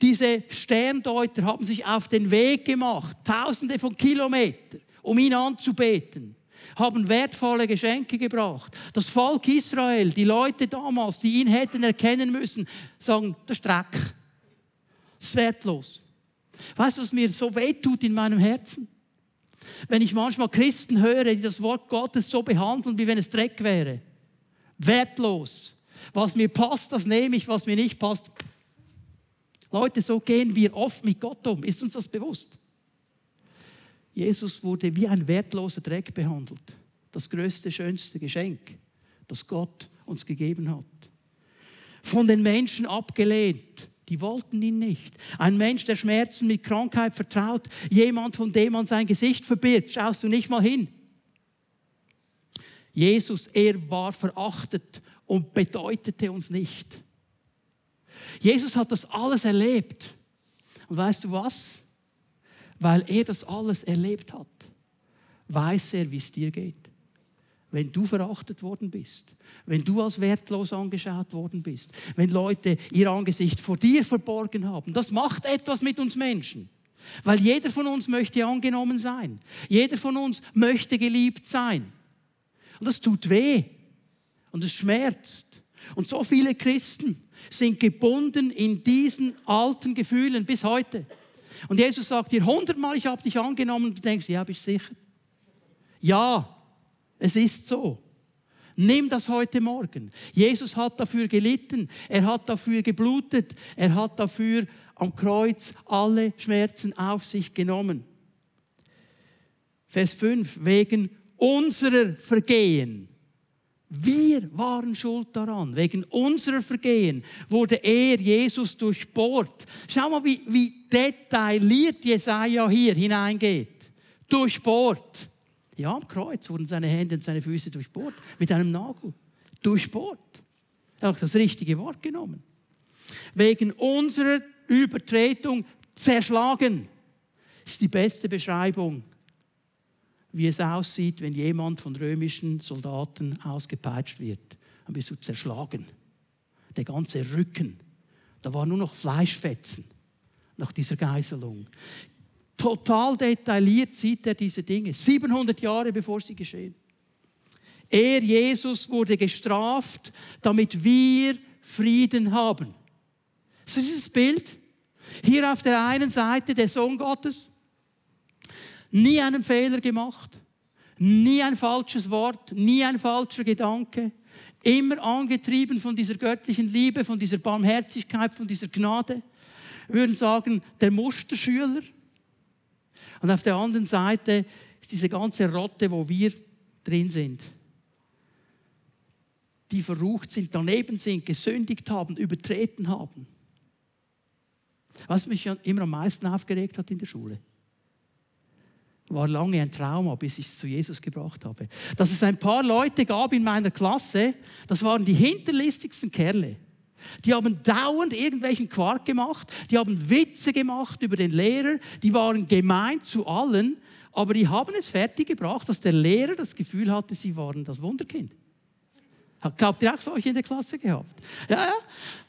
Diese Sterndeuter haben sich auf den Weg gemacht, tausende von Kilometern, um ihn anzubeten haben wertvolle Geschenke gebracht. Das Volk Israel, die Leute damals, die ihn hätten erkennen müssen, sagen, der Streck. Das ist wertlos. Weißt du, was mir so wehtut in meinem Herzen? Wenn ich manchmal Christen höre, die das Wort Gottes so behandeln, wie wenn es Dreck wäre. Wertlos. Was mir passt, das nehme ich, was mir nicht passt. Leute, so gehen wir oft mit Gott um. Ist uns das bewusst? Jesus wurde wie ein wertloser Dreck behandelt. Das größte, schönste Geschenk, das Gott uns gegeben hat. Von den Menschen abgelehnt. Die wollten ihn nicht. Ein Mensch, der Schmerzen mit Krankheit vertraut, jemand, von dem man sein Gesicht verbirgt, schaust du nicht mal hin. Jesus, er war verachtet und bedeutete uns nicht. Jesus hat das alles erlebt. Und weißt du was? Weil er das alles erlebt hat, weiß er, wie es dir geht. Wenn du verachtet worden bist, wenn du als wertlos angeschaut worden bist, wenn Leute ihr Angesicht vor dir verborgen haben, das macht etwas mit uns Menschen. Weil jeder von uns möchte angenommen sein. Jeder von uns möchte geliebt sein. Und das tut weh. Und es schmerzt. Und so viele Christen sind gebunden in diesen alten Gefühlen bis heute. Und Jesus sagt dir hundertmal, ich habe dich angenommen und du denkst, ja, bist sicher? Ja, es ist so. Nimm das heute Morgen. Jesus hat dafür gelitten, er hat dafür geblutet, er hat dafür am Kreuz alle Schmerzen auf sich genommen. Vers 5, wegen unserer Vergehen wir waren schuld daran. Wegen unserer Vergehen wurde er, Jesus, durchbohrt. Schau mal, wie, wie detailliert Jesaja hier hineingeht. Durchbohrt. Ja, am Kreuz wurden seine Hände und seine Füße durchbohrt. Mit einem Nagel. Durchbohrt. Er hat das richtige Wort genommen. Wegen unserer Übertretung zerschlagen. ist die beste Beschreibung wie es aussieht, wenn jemand von römischen Soldaten ausgepeitscht wird. Dann bist du zerschlagen. Der ganze Rücken. Da war nur noch Fleischfetzen nach dieser Geiselung. Total detailliert sieht er diese Dinge. 700 Jahre bevor sie geschehen. Er, Jesus, wurde gestraft, damit wir Frieden haben. So ist das Bild. Hier auf der einen Seite der Sohn Gottes, nie einen Fehler gemacht, nie ein falsches Wort, nie ein falscher Gedanke, immer angetrieben von dieser göttlichen Liebe, von dieser Barmherzigkeit, von dieser Gnade. Wir würden sagen, der Musterschüler. Und auf der anderen Seite ist diese ganze Rotte, wo wir drin sind. Die verrucht sind, daneben sind, gesündigt haben, übertreten haben. Was mich immer am meisten aufgeregt hat in der Schule war lange ein Trauma, bis ich es zu Jesus gebracht habe. Dass es ein paar Leute gab in meiner Klasse, das waren die hinterlistigsten Kerle. Die haben dauernd irgendwelchen Quark gemacht, die haben Witze gemacht über den Lehrer, die waren gemein zu allen, aber die haben es fertiggebracht, dass der Lehrer das Gefühl hatte, sie waren das Wunderkind. Habt ihr auch solche in der Klasse gehabt? Ja, ja.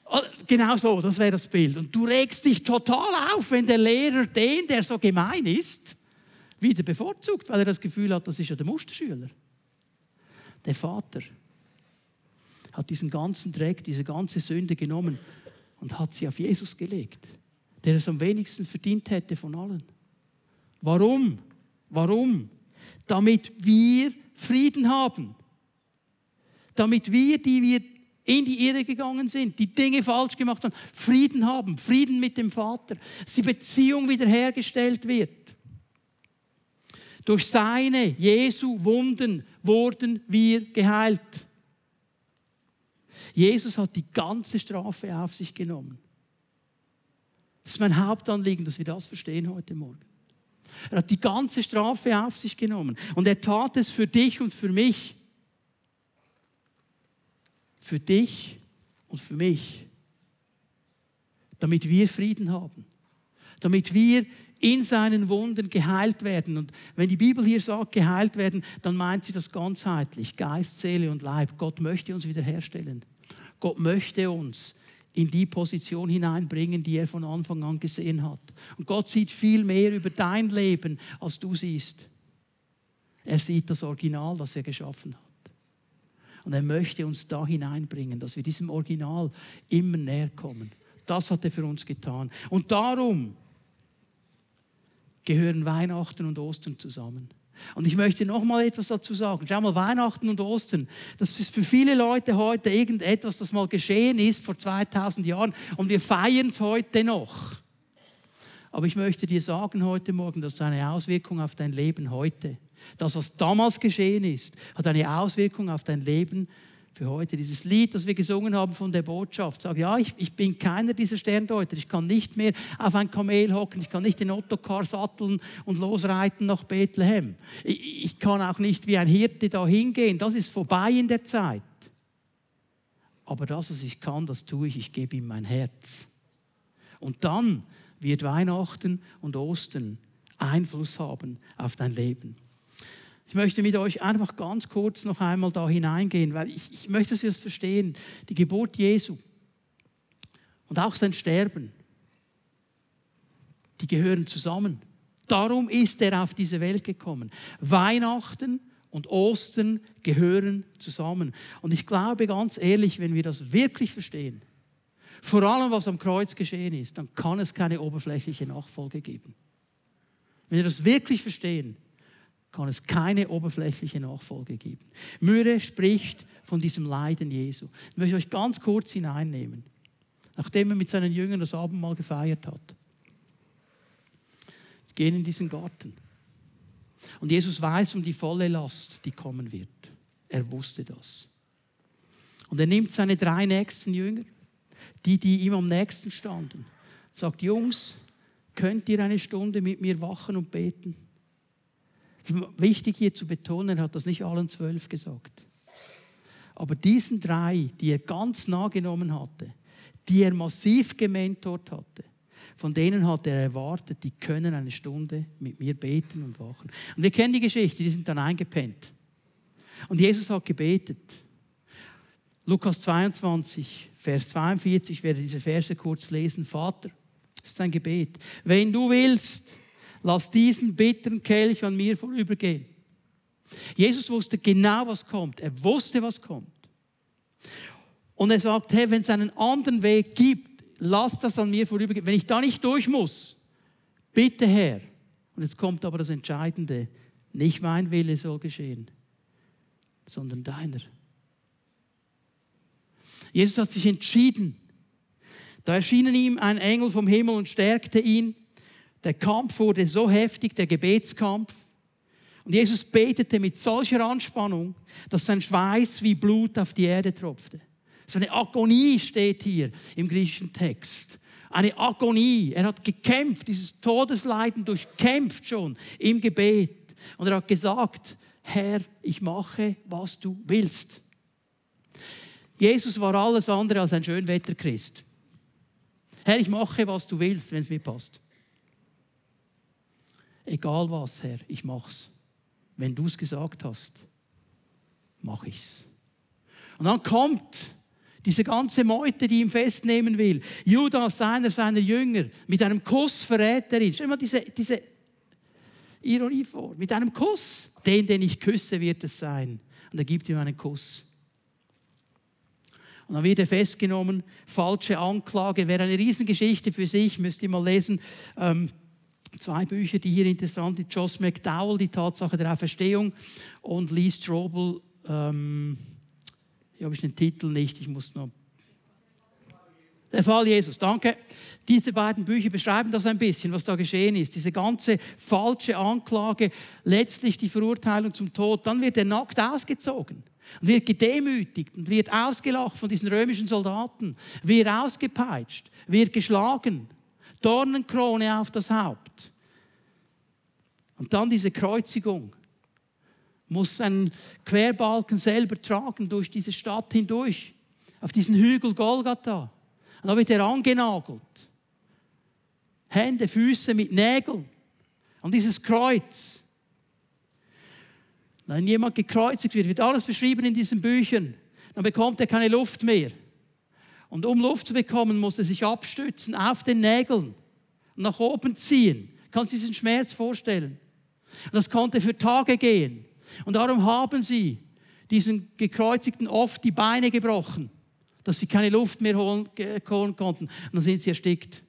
Oh, genau so, das wäre das Bild. Und du regst dich total auf, wenn der Lehrer den, der so gemein ist, wieder bevorzugt, weil er das Gefühl hat, das ist ja der Musterschüler. Der Vater hat diesen ganzen Dreck, diese ganze Sünde genommen und hat sie auf Jesus gelegt, der es am wenigsten verdient hätte von allen. Warum? Warum? Damit wir Frieden haben. Damit wir, die wir in die Irre gegangen sind, die Dinge falsch gemacht haben, Frieden haben, Frieden mit dem Vater, dass die Beziehung wiederhergestellt wird. Durch seine Jesu Wunden wurden wir geheilt. Jesus hat die ganze Strafe auf sich genommen. Das ist mein Hauptanliegen, dass wir das verstehen heute Morgen. Er hat die ganze Strafe auf sich genommen und er tat es für dich und für mich für dich und für mich, damit wir Frieden haben, damit wir in seinen Wunden geheilt werden. Und wenn die Bibel hier sagt, geheilt werden, dann meint sie das ganzheitlich, Geist, Seele und Leib. Gott möchte uns wiederherstellen. Gott möchte uns in die Position hineinbringen, die er von Anfang an gesehen hat. Und Gott sieht viel mehr über dein Leben, als du siehst. Er sieht das Original, das er geschaffen hat. Und er möchte uns da hineinbringen, dass wir diesem Original immer näher kommen. Das hat er für uns getan. Und darum gehören Weihnachten und Ostern zusammen. Und ich möchte noch mal etwas dazu sagen. Schau mal, Weihnachten und Ostern, das ist für viele Leute heute irgendetwas, das mal geschehen ist vor 2000 Jahren und wir feiern es heute noch. Aber ich möchte dir sagen heute Morgen, das hat eine Auswirkung auf dein Leben heute. Das, was damals geschehen ist, hat eine Auswirkung auf dein Leben für heute. Dieses Lied, das wir gesungen haben von der Botschaft, sagt, ja, ich, ich bin keiner dieser Sterndeuter. Ich kann nicht mehr auf ein Kamel hocken. Ich kann nicht den Ottokar satteln und losreiten nach Bethlehem. Ich, ich kann auch nicht wie ein Hirte da hingehen. Das ist vorbei in der Zeit. Aber das, was ich kann, das tue ich. Ich gebe ihm mein Herz. Und dann wird Weihnachten und Ostern Einfluss haben auf dein Leben. Ich möchte mit euch einfach ganz kurz noch einmal da hineingehen, weil ich, ich möchte, dass wir es verstehen. Die Geburt Jesu und auch sein Sterben, die gehören zusammen. Darum ist er auf diese Welt gekommen. Weihnachten und Ostern gehören zusammen. Und ich glaube ganz ehrlich, wenn wir das wirklich verstehen, vor allem was am Kreuz geschehen ist, dann kann es keine oberflächliche Nachfolge geben. Wenn wir das wirklich verstehen, kann es keine oberflächliche Nachfolge geben. Myrrhe spricht von diesem Leiden Jesu. Ich möchte euch ganz kurz hineinnehmen, nachdem er mit seinen Jüngern das Abendmahl gefeiert hat. Sie gehen in diesen Garten. Und Jesus weiß um die volle Last, die kommen wird. Er wusste das. Und er nimmt seine drei nächsten Jünger, die, die ihm am nächsten standen, sagt, Jungs, könnt ihr eine Stunde mit mir wachen und beten? Wichtig hier zu betonen, er hat das nicht allen zwölf gesagt. Aber diesen drei, die er ganz nah genommen hatte, die er massiv gementort hatte, von denen hat er erwartet, die können eine Stunde mit mir beten und wachen. Und wir kennen die Geschichte, die sind dann eingepennt. Und Jesus hat gebetet. Lukas 22, Vers 42, ich werde diese Verse kurz lesen. Vater, das ist ein Gebet. Wenn du willst, lass diesen bitteren Kelch an mir vorübergehen. Jesus wusste genau, was kommt. Er wusste, was kommt. Und er sagt, hey, wenn es einen anderen Weg gibt, lass das an mir vorübergehen. Wenn ich da nicht durch muss, bitte Herr. Und jetzt kommt aber das Entscheidende. Nicht mein Wille soll geschehen, sondern deiner. Jesus hat sich entschieden. Da erschien ihm ein Engel vom Himmel und stärkte ihn. Der Kampf wurde so heftig, der Gebetskampf. Und Jesus betete mit solcher Anspannung, dass sein Schweiß wie Blut auf die Erde tropfte. So eine Agonie steht hier im griechischen Text. Eine Agonie. Er hat gekämpft, dieses Todesleiden durchkämpft schon im Gebet. Und er hat gesagt, Herr, ich mache, was du willst. Jesus war alles andere als ein Schönwetterchrist. Herr, ich mache, was du willst, wenn es mir passt. Egal was, Herr, ich mach's. Wenn du es gesagt hast, mache ich's. Und dann kommt diese ganze Meute, die ihn festnehmen will. Judas, einer seiner Jünger, mit einem Kuss verrät er ihn. Dir mal diese, diese Ironie vor. Mit einem Kuss. Den, den ich küsse, wird es sein. Und er gibt ihm einen Kuss. Und dann wird er festgenommen, falsche Anklage, wäre eine Riesengeschichte für sich, müsst ihr mal lesen. Ähm, zwei Bücher, die hier interessant sind. Joss McDowell, Die Tatsache der Auferstehung und Lee Strobel, ähm, hier habe ich den Titel nicht, ich muss noch. Der Fall Jesus, danke. Diese beiden Bücher beschreiben das ein bisschen, was da geschehen ist. Diese ganze falsche Anklage, letztlich die Verurteilung zum Tod. Dann wird er nackt ausgezogen und wird gedemütigt und wird ausgelacht von diesen römischen Soldaten, wird ausgepeitscht, wird geschlagen, Dornenkrone auf das Haupt. Und dann diese Kreuzigung muss einen Querbalken selber tragen durch diese Stadt hindurch, auf diesen Hügel Golgatha. Und da wird er angenagelt. Hände, Füße mit Nägeln an dieses Kreuz. Wenn jemand gekreuzigt wird, wird alles beschrieben in diesen Büchern, dann bekommt er keine Luft mehr. Und um Luft zu bekommen, muss er sich abstützen auf den Nägeln und nach oben ziehen. Kannst du diesen Schmerz vorstellen? Das konnte für Tage gehen. Und darum haben sie diesen Gekreuzigten oft die Beine gebrochen, dass sie keine Luft mehr holen, holen konnten. Und dann sind sie erstickt.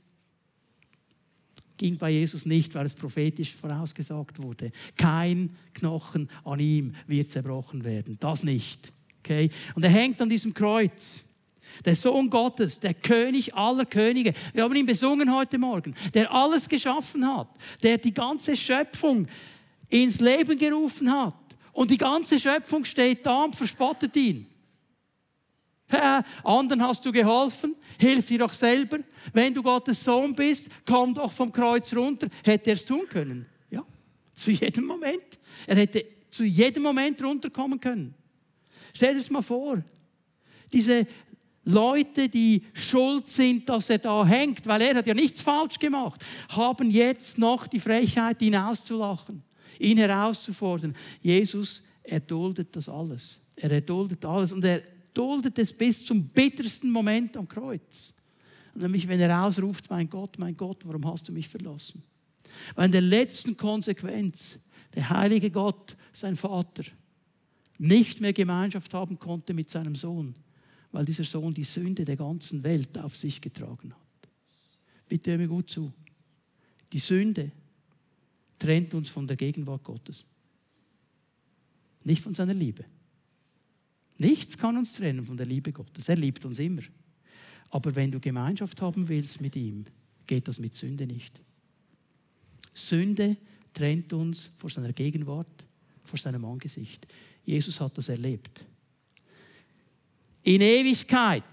Ging bei Jesus nicht, weil es prophetisch vorausgesagt wurde. Kein Knochen an ihm wird zerbrochen werden. Das nicht. Okay? Und er hängt an diesem Kreuz. Der Sohn Gottes, der König aller Könige. Wir haben ihn besungen heute Morgen. Der alles geschaffen hat. Der die ganze Schöpfung ins Leben gerufen hat. Und die ganze Schöpfung steht da und verspottet ihn. Äh, anderen hast du geholfen, hilf dir doch selber. Wenn du Gottes Sohn bist, komm doch vom Kreuz runter. Hätte er es tun können? Ja, zu jedem Moment. Er hätte zu jedem Moment runterkommen können. Stell dir das mal vor. Diese Leute, die schuld sind, dass er da hängt, weil er hat ja nichts falsch gemacht, haben jetzt noch die Frechheit, ihn auszulachen ihn herauszufordern. Jesus erduldet das alles. Er erduldet alles und er duldet es bis zum bittersten Moment am Kreuz. Nämlich, wenn er ausruft, mein Gott, mein Gott, warum hast du mich verlassen? Weil in der letzten Konsequenz der heilige Gott, sein Vater, nicht mehr Gemeinschaft haben konnte mit seinem Sohn, weil dieser Sohn die Sünde der ganzen Welt auf sich getragen hat. Bitte hör mir gut zu. Die Sünde trennt uns von der Gegenwart Gottes. Nicht von seiner Liebe. Nichts kann uns trennen von der Liebe Gottes. Er liebt uns immer. Aber wenn du Gemeinschaft haben willst mit ihm, geht das mit Sünde nicht. Sünde trennt uns vor seiner Gegenwart, vor seinem Angesicht. Jesus hat das erlebt. In Ewigkeit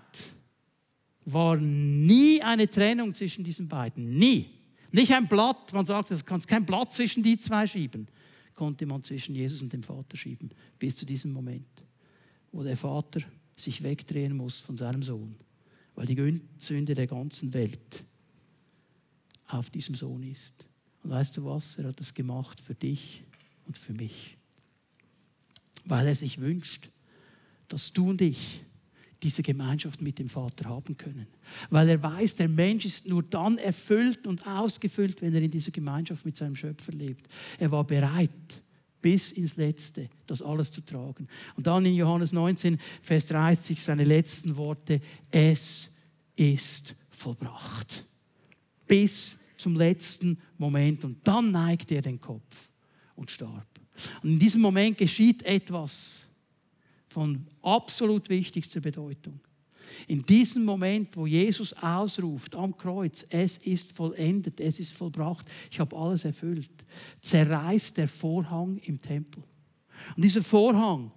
war nie eine Trennung zwischen diesen beiden. Nie. Nicht ein Blatt, man sagt, es kann kein Blatt zwischen die zwei schieben, konnte man zwischen Jesus und dem Vater schieben, bis zu diesem Moment, wo der Vater sich wegdrehen muss von seinem Sohn, weil die Sünde der ganzen Welt auf diesem Sohn ist. Und weißt du was? Er hat das gemacht für dich und für mich, weil er sich wünscht, dass du und ich diese Gemeinschaft mit dem Vater haben können. Weil er weiß, der Mensch ist nur dann erfüllt und ausgefüllt, wenn er in dieser Gemeinschaft mit seinem Schöpfer lebt. Er war bereit, bis ins Letzte das alles zu tragen. Und dann in Johannes 19, Vers 30, seine letzten Worte, es ist vollbracht. Bis zum letzten Moment. Und dann neigte er den Kopf und starb. Und in diesem Moment geschieht etwas von absolut wichtigster Bedeutung. In diesem Moment, wo Jesus ausruft am Kreuz, es ist vollendet, es ist vollbracht, ich habe alles erfüllt, zerreißt der Vorhang im Tempel. Und dieser Vorhang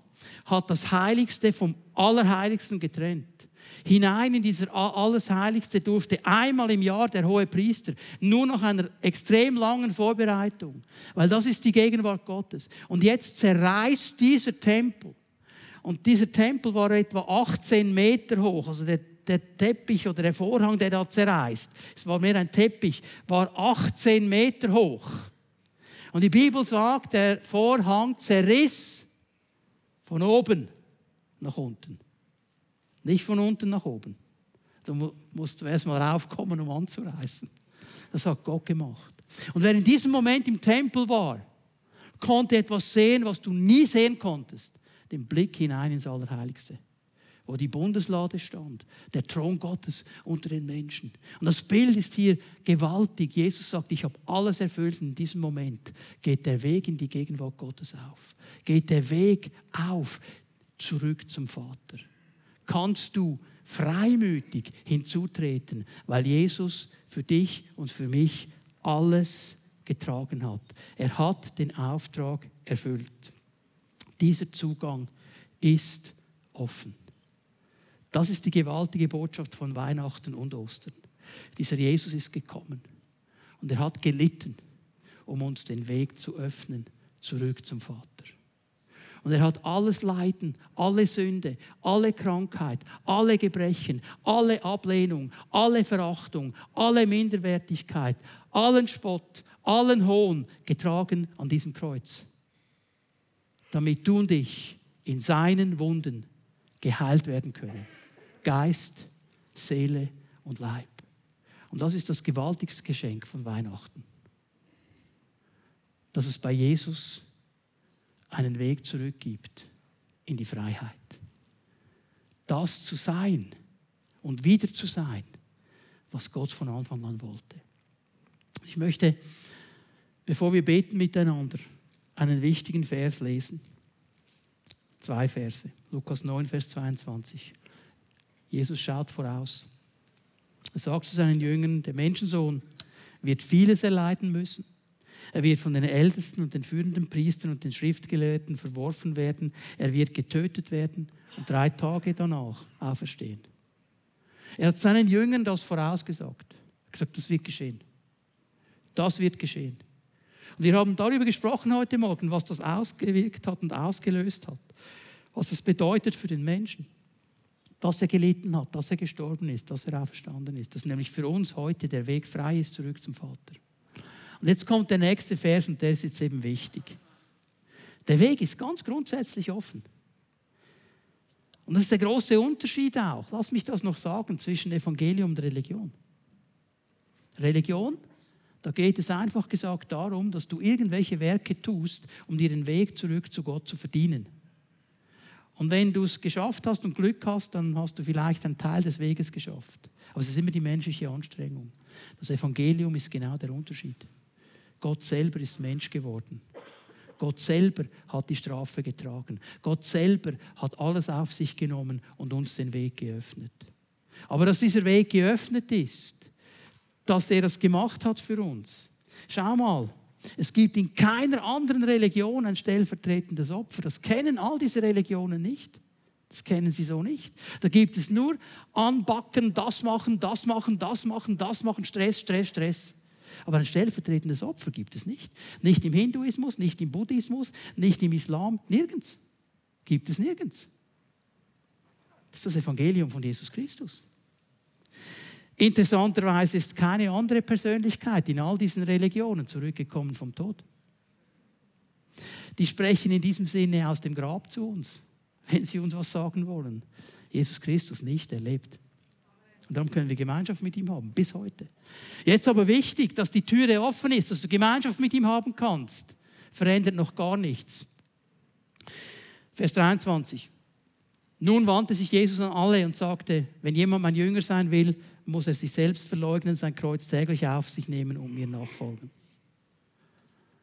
hat das Heiligste vom Allerheiligsten getrennt. Hinein in dieser Allerheiligste durfte einmal im Jahr der hohe Priester, nur nach einer extrem langen Vorbereitung, weil das ist die Gegenwart Gottes. Und jetzt zerreißt dieser Tempel Und dieser Tempel war etwa 18 Meter hoch. Also der, der Teppich oder der Vorhang, der da zerreißt, es war mehr ein Teppich, war 18 Meter hoch. Und die Bibel sagt, der Vorhang zerriss von oben nach unten. Nicht von unten nach oben. Du musst erst mal raufkommen, um anzureißen. Das hat Gott gemacht. Und wer in diesem Moment im Tempel war, konnte etwas sehen, was du nie sehen konntest. Den Blick hinein ins Allerheiligste wo die Bundeslade stand, der Thron Gottes unter den Menschen. Und das Bild ist hier gewaltig. Jesus sagt, ich habe alles erfüllt. In diesem Moment geht der Weg in die Gegenwart Gottes auf. Geht der Weg auf, zurück zum Vater. Kannst du freimütig hinzutreten, weil Jesus für dich und für mich alles getragen hat. Er hat den Auftrag erfüllt. Dieser Zugang ist offen. Das ist die gewaltige Botschaft von Weihnachten und Ostern. Dieser Jesus ist gekommen und er hat gelitten, um uns den Weg zu öffnen, zurück zum Vater. Und er hat alles Leiden, alle Sünde, alle Krankheit, alle Gebrechen, alle Ablehnung, alle Verachtung, alle Minderwertigkeit, allen Spott, allen Hohn getragen an diesem Kreuz. Damit du und ich in seinen Wunden geheilt werden können. Geist, Seele und Leib. Und das ist das gewaltigste Geschenk von Weihnachten. Dass es bei Jesus einen Weg zurück gibt in die Freiheit. Das zu sein und wieder zu sein, was Gott von Anfang an wollte. Ich möchte, bevor wir beten miteinander, einen wichtigen Vers lesen. Zwei Verse. Lukas 9, Vers 22. Jesus schaut voraus. Er sagt zu seinen Jüngern, der Menschensohn wird vieles erleiden müssen. Er wird von den Ältesten und den führenden Priestern und den Schriftgelehrten verworfen werden. Er wird getötet werden und drei Tage danach auferstehen. Er hat seinen Jüngern das vorausgesagt. Er hat gesagt, das wird geschehen. Das wird geschehen. Und wir haben darüber gesprochen heute Morgen, was das ausgewirkt hat und ausgelöst hat. Was es bedeutet für den Menschen dass er gelitten hat, dass er gestorben ist, dass er auferstanden ist, dass nämlich für uns heute der Weg frei ist zurück zum Vater. Und jetzt kommt der nächste Vers und der ist jetzt eben wichtig. Der Weg ist ganz grundsätzlich offen. Und das ist der große Unterschied auch, lass mich das noch sagen, zwischen Evangelium und Religion. Religion, da geht es einfach gesagt darum, dass du irgendwelche Werke tust, um dir den Weg zurück zu Gott zu verdienen. Und wenn du es geschafft hast und Glück hast, dann hast du vielleicht einen Teil des Weges geschafft. Aber es ist immer die menschliche Anstrengung. Das Evangelium ist genau der Unterschied. Gott selber ist Mensch geworden. Gott selber hat die Strafe getragen. Gott selber hat alles auf sich genommen und uns den Weg geöffnet. Aber dass dieser Weg geöffnet ist, dass er das gemacht hat für uns. Schau mal, es gibt in keiner anderen Religion ein stellvertretendes Opfer. Das kennen all diese Religionen nicht. Das kennen sie so nicht. Da gibt es nur anbacken, das machen, das machen, das machen, das machen, Stress, Stress, Stress. Aber ein stellvertretendes Opfer gibt es nicht. Nicht im Hinduismus, nicht im Buddhismus, nicht im Islam, nirgends. Gibt es nirgends. Das ist das Evangelium von Jesus Christus. Interessanterweise ist keine andere Persönlichkeit in all diesen Religionen zurückgekommen vom Tod. Die sprechen in diesem Sinne aus dem Grab zu uns, wenn sie uns was sagen wollen. Jesus Christus nicht, er lebt. Und darum können wir Gemeinschaft mit ihm haben, bis heute. Jetzt aber wichtig, dass die Türe offen ist, dass du Gemeinschaft mit ihm haben kannst. Verändert noch gar nichts. Vers 23. Nun wandte sich Jesus an alle und sagte, wenn jemand mein Jünger sein will, muss er sich selbst verleugnen, sein Kreuz täglich auf sich nehmen und mir nachfolgen.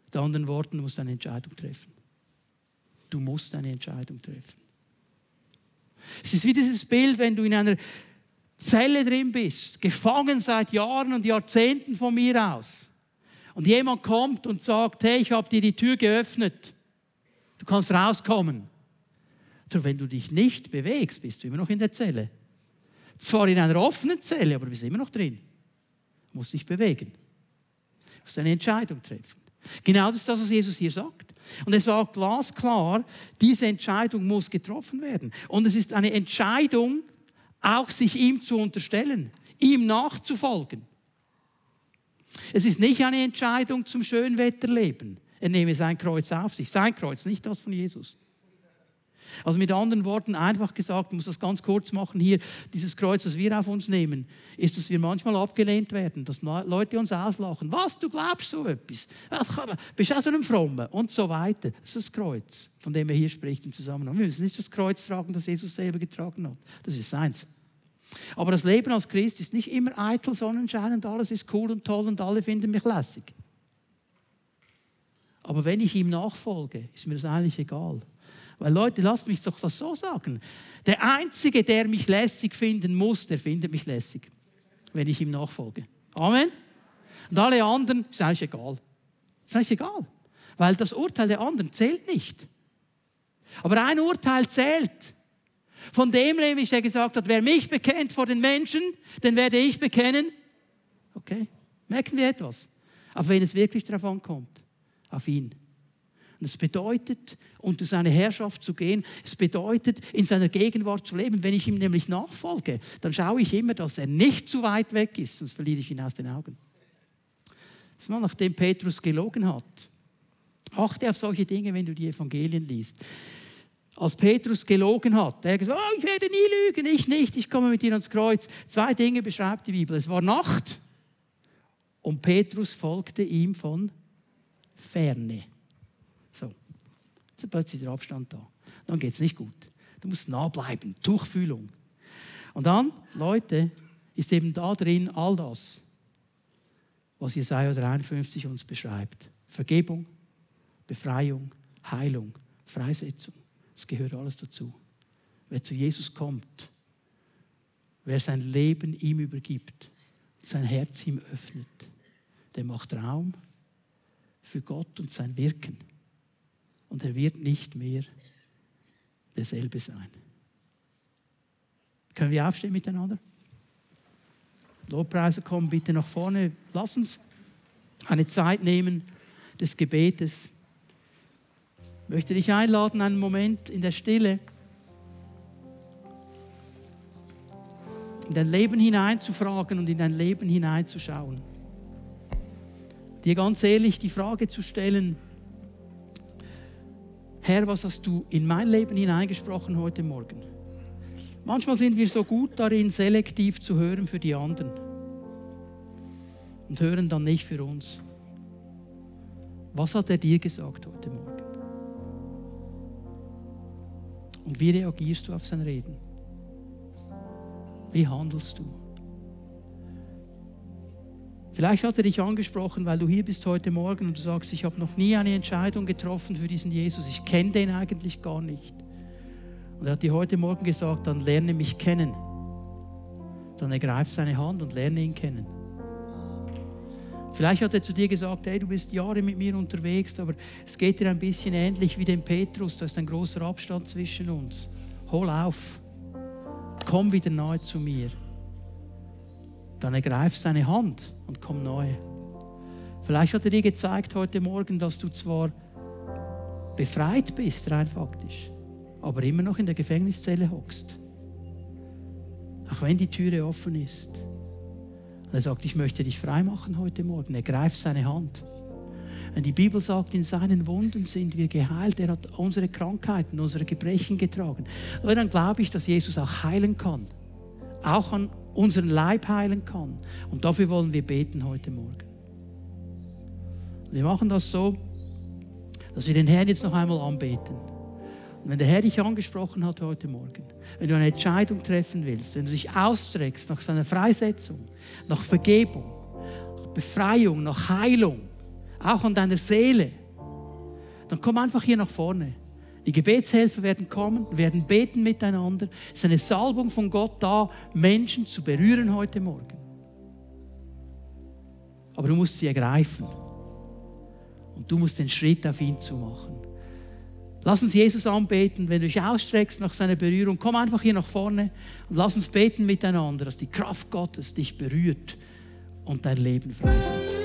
Mit anderen Worten, du musst eine Entscheidung treffen. Du musst eine Entscheidung treffen. Es ist wie dieses Bild, wenn du in einer Zelle drin bist, gefangen seit Jahren und Jahrzehnten von mir aus. Und jemand kommt und sagt, hey, ich habe dir die Tür geöffnet. Du kannst rauskommen. So, wenn du dich nicht bewegst, bist du immer noch in der Zelle. Zwar in einer offenen Zelle, aber wir sind immer noch drin. Du musst dich bewegen. Du musst eine Entscheidung treffen. Genau das ist das, was Jesus hier sagt. Und es war glasklar, diese Entscheidung muss getroffen werden. Und es ist eine Entscheidung, auch sich ihm zu unterstellen, ihm nachzufolgen. Es ist nicht eine Entscheidung zum Schönwetterleben. Er nehme sein Kreuz auf sich. Sein Kreuz, nicht das von Jesus. Also mit anderen Worten, einfach gesagt, ich muss das ganz kurz machen hier, dieses Kreuz, das wir auf uns nehmen, ist, dass wir manchmal abgelehnt werden, dass Leute uns auslachen. Was, du glaubst so etwas? Bist du auch so ein Frommer? Und so weiter. Das ist das Kreuz, von dem er hier spricht im Zusammenhang. Wir müssen nicht das Kreuz tragen, das Jesus selber getragen hat. Das ist seins. Aber das Leben als Christ ist nicht immer eitel Sonnenschein und alles ist cool und toll und alle finden mich lässig. Aber wenn ich ihm nachfolge, ist mir das eigentlich egal. Weil Leute, lasst mich doch das so sagen. Der Einzige, der mich lässig finden muss, der findet mich lässig, wenn ich ihm nachfolge. Amen. Und alle anderen ist eigentlich egal. Ist eigentlich egal. Weil das Urteil der anderen zählt nicht. Aber ein Urteil zählt. Von dem nämlich, der gesagt hat, wer mich bekennt vor den Menschen, den werde ich bekennen. Okay, merken wir etwas? Auf wen es wirklich darauf ankommt. Auf ihn. Und es bedeutet, unter seine Herrschaft zu gehen. Es bedeutet, in seiner Gegenwart zu leben. Wenn ich ihm nämlich nachfolge, dann schaue ich immer, dass er nicht zu weit weg ist, sonst verliere ich ihn aus den Augen. Das war, nachdem Petrus gelogen hat. Achte auf solche Dinge, wenn du die Evangelien liest. Als Petrus gelogen hat, er gesagt, oh, ich werde nie lügen, ich nicht, ich komme mit dir ans Kreuz. Zwei Dinge beschreibt die Bibel. Es war Nacht und Petrus folgte ihm von ferne. Ist plötzlich der Abstand da. Dann geht es nicht gut. Du musst nah bleiben, Tuchfühlung. Und dann, Leute, ist eben da drin all das, was Jesaja 53 uns beschreibt. Vergebung, Befreiung, Heilung, Freisetzung. Es gehört alles dazu. Wer zu Jesus kommt, wer sein Leben ihm übergibt, sein Herz ihm öffnet, der macht Raum für Gott und sein Wirken. Und er wird nicht mehr derselbe sein. Können wir aufstehen miteinander? Lobpreise kommen bitte nach vorne. Lass uns eine Zeit nehmen des Gebetes. Ich möchte dich einladen, einen Moment in der Stille in dein Leben hineinzufragen und in dein Leben hineinzuschauen. Dir ganz ehrlich die Frage zu stellen, Herr, was hast du in mein Leben hineingesprochen heute Morgen? Manchmal sind wir so gut darin, selektiv zu hören für die anderen und hören dann nicht für uns. Was hat er dir gesagt heute Morgen? Und wie reagierst du auf sein Reden? Wie handelst du? Vielleicht hat er dich angesprochen, weil du hier bist heute Morgen und du sagst, ich habe noch nie eine Entscheidung getroffen für diesen Jesus. Ich kenne den eigentlich gar nicht. Und er hat dir heute Morgen gesagt, dann lerne mich kennen. Dann ergreif seine Hand und lerne ihn kennen. Vielleicht hat er zu dir gesagt, hey, du bist Jahre mit mir unterwegs, aber es geht dir ein bisschen ähnlich wie dem Petrus, da ist ein großer Abstand zwischen uns. Hol auf, komm wieder nahe zu mir. Dann ergreif seine Hand und komm neu. Vielleicht hat er dir gezeigt heute Morgen, dass du zwar befreit bist, rein faktisch, aber immer noch in der Gefängniszelle hockst. Auch wenn die Türe offen ist. Und er sagt, ich möchte dich frei machen heute Morgen. Er greift seine Hand. Und die Bibel sagt, in seinen Wunden sind wir geheilt. Er hat unsere Krankheiten, unsere Gebrechen getragen. Aber dann glaube ich, dass Jesus auch heilen kann. Auch an unseren Leib heilen kann. Und dafür wollen wir beten heute Morgen. Wir machen das so, dass wir den Herrn jetzt noch einmal anbeten. Und wenn der Herr dich angesprochen hat heute Morgen, wenn du eine Entscheidung treffen willst, wenn du dich ausstreckst nach seiner Freisetzung, nach Vergebung, nach Befreiung, nach Heilung, auch an deiner Seele, dann komm einfach hier nach vorne. Die Gebetshelfer werden kommen, werden beten miteinander. Es ist eine Salbung von Gott da, Menschen zu berühren heute Morgen. Aber du musst sie ergreifen. Und du musst den Schritt auf ihn zu machen. Lass uns Jesus anbeten, wenn du dich ausstreckst nach seiner Berührung. Komm einfach hier nach vorne und lass uns beten miteinander, dass die Kraft Gottes dich berührt und dein Leben freisetzt.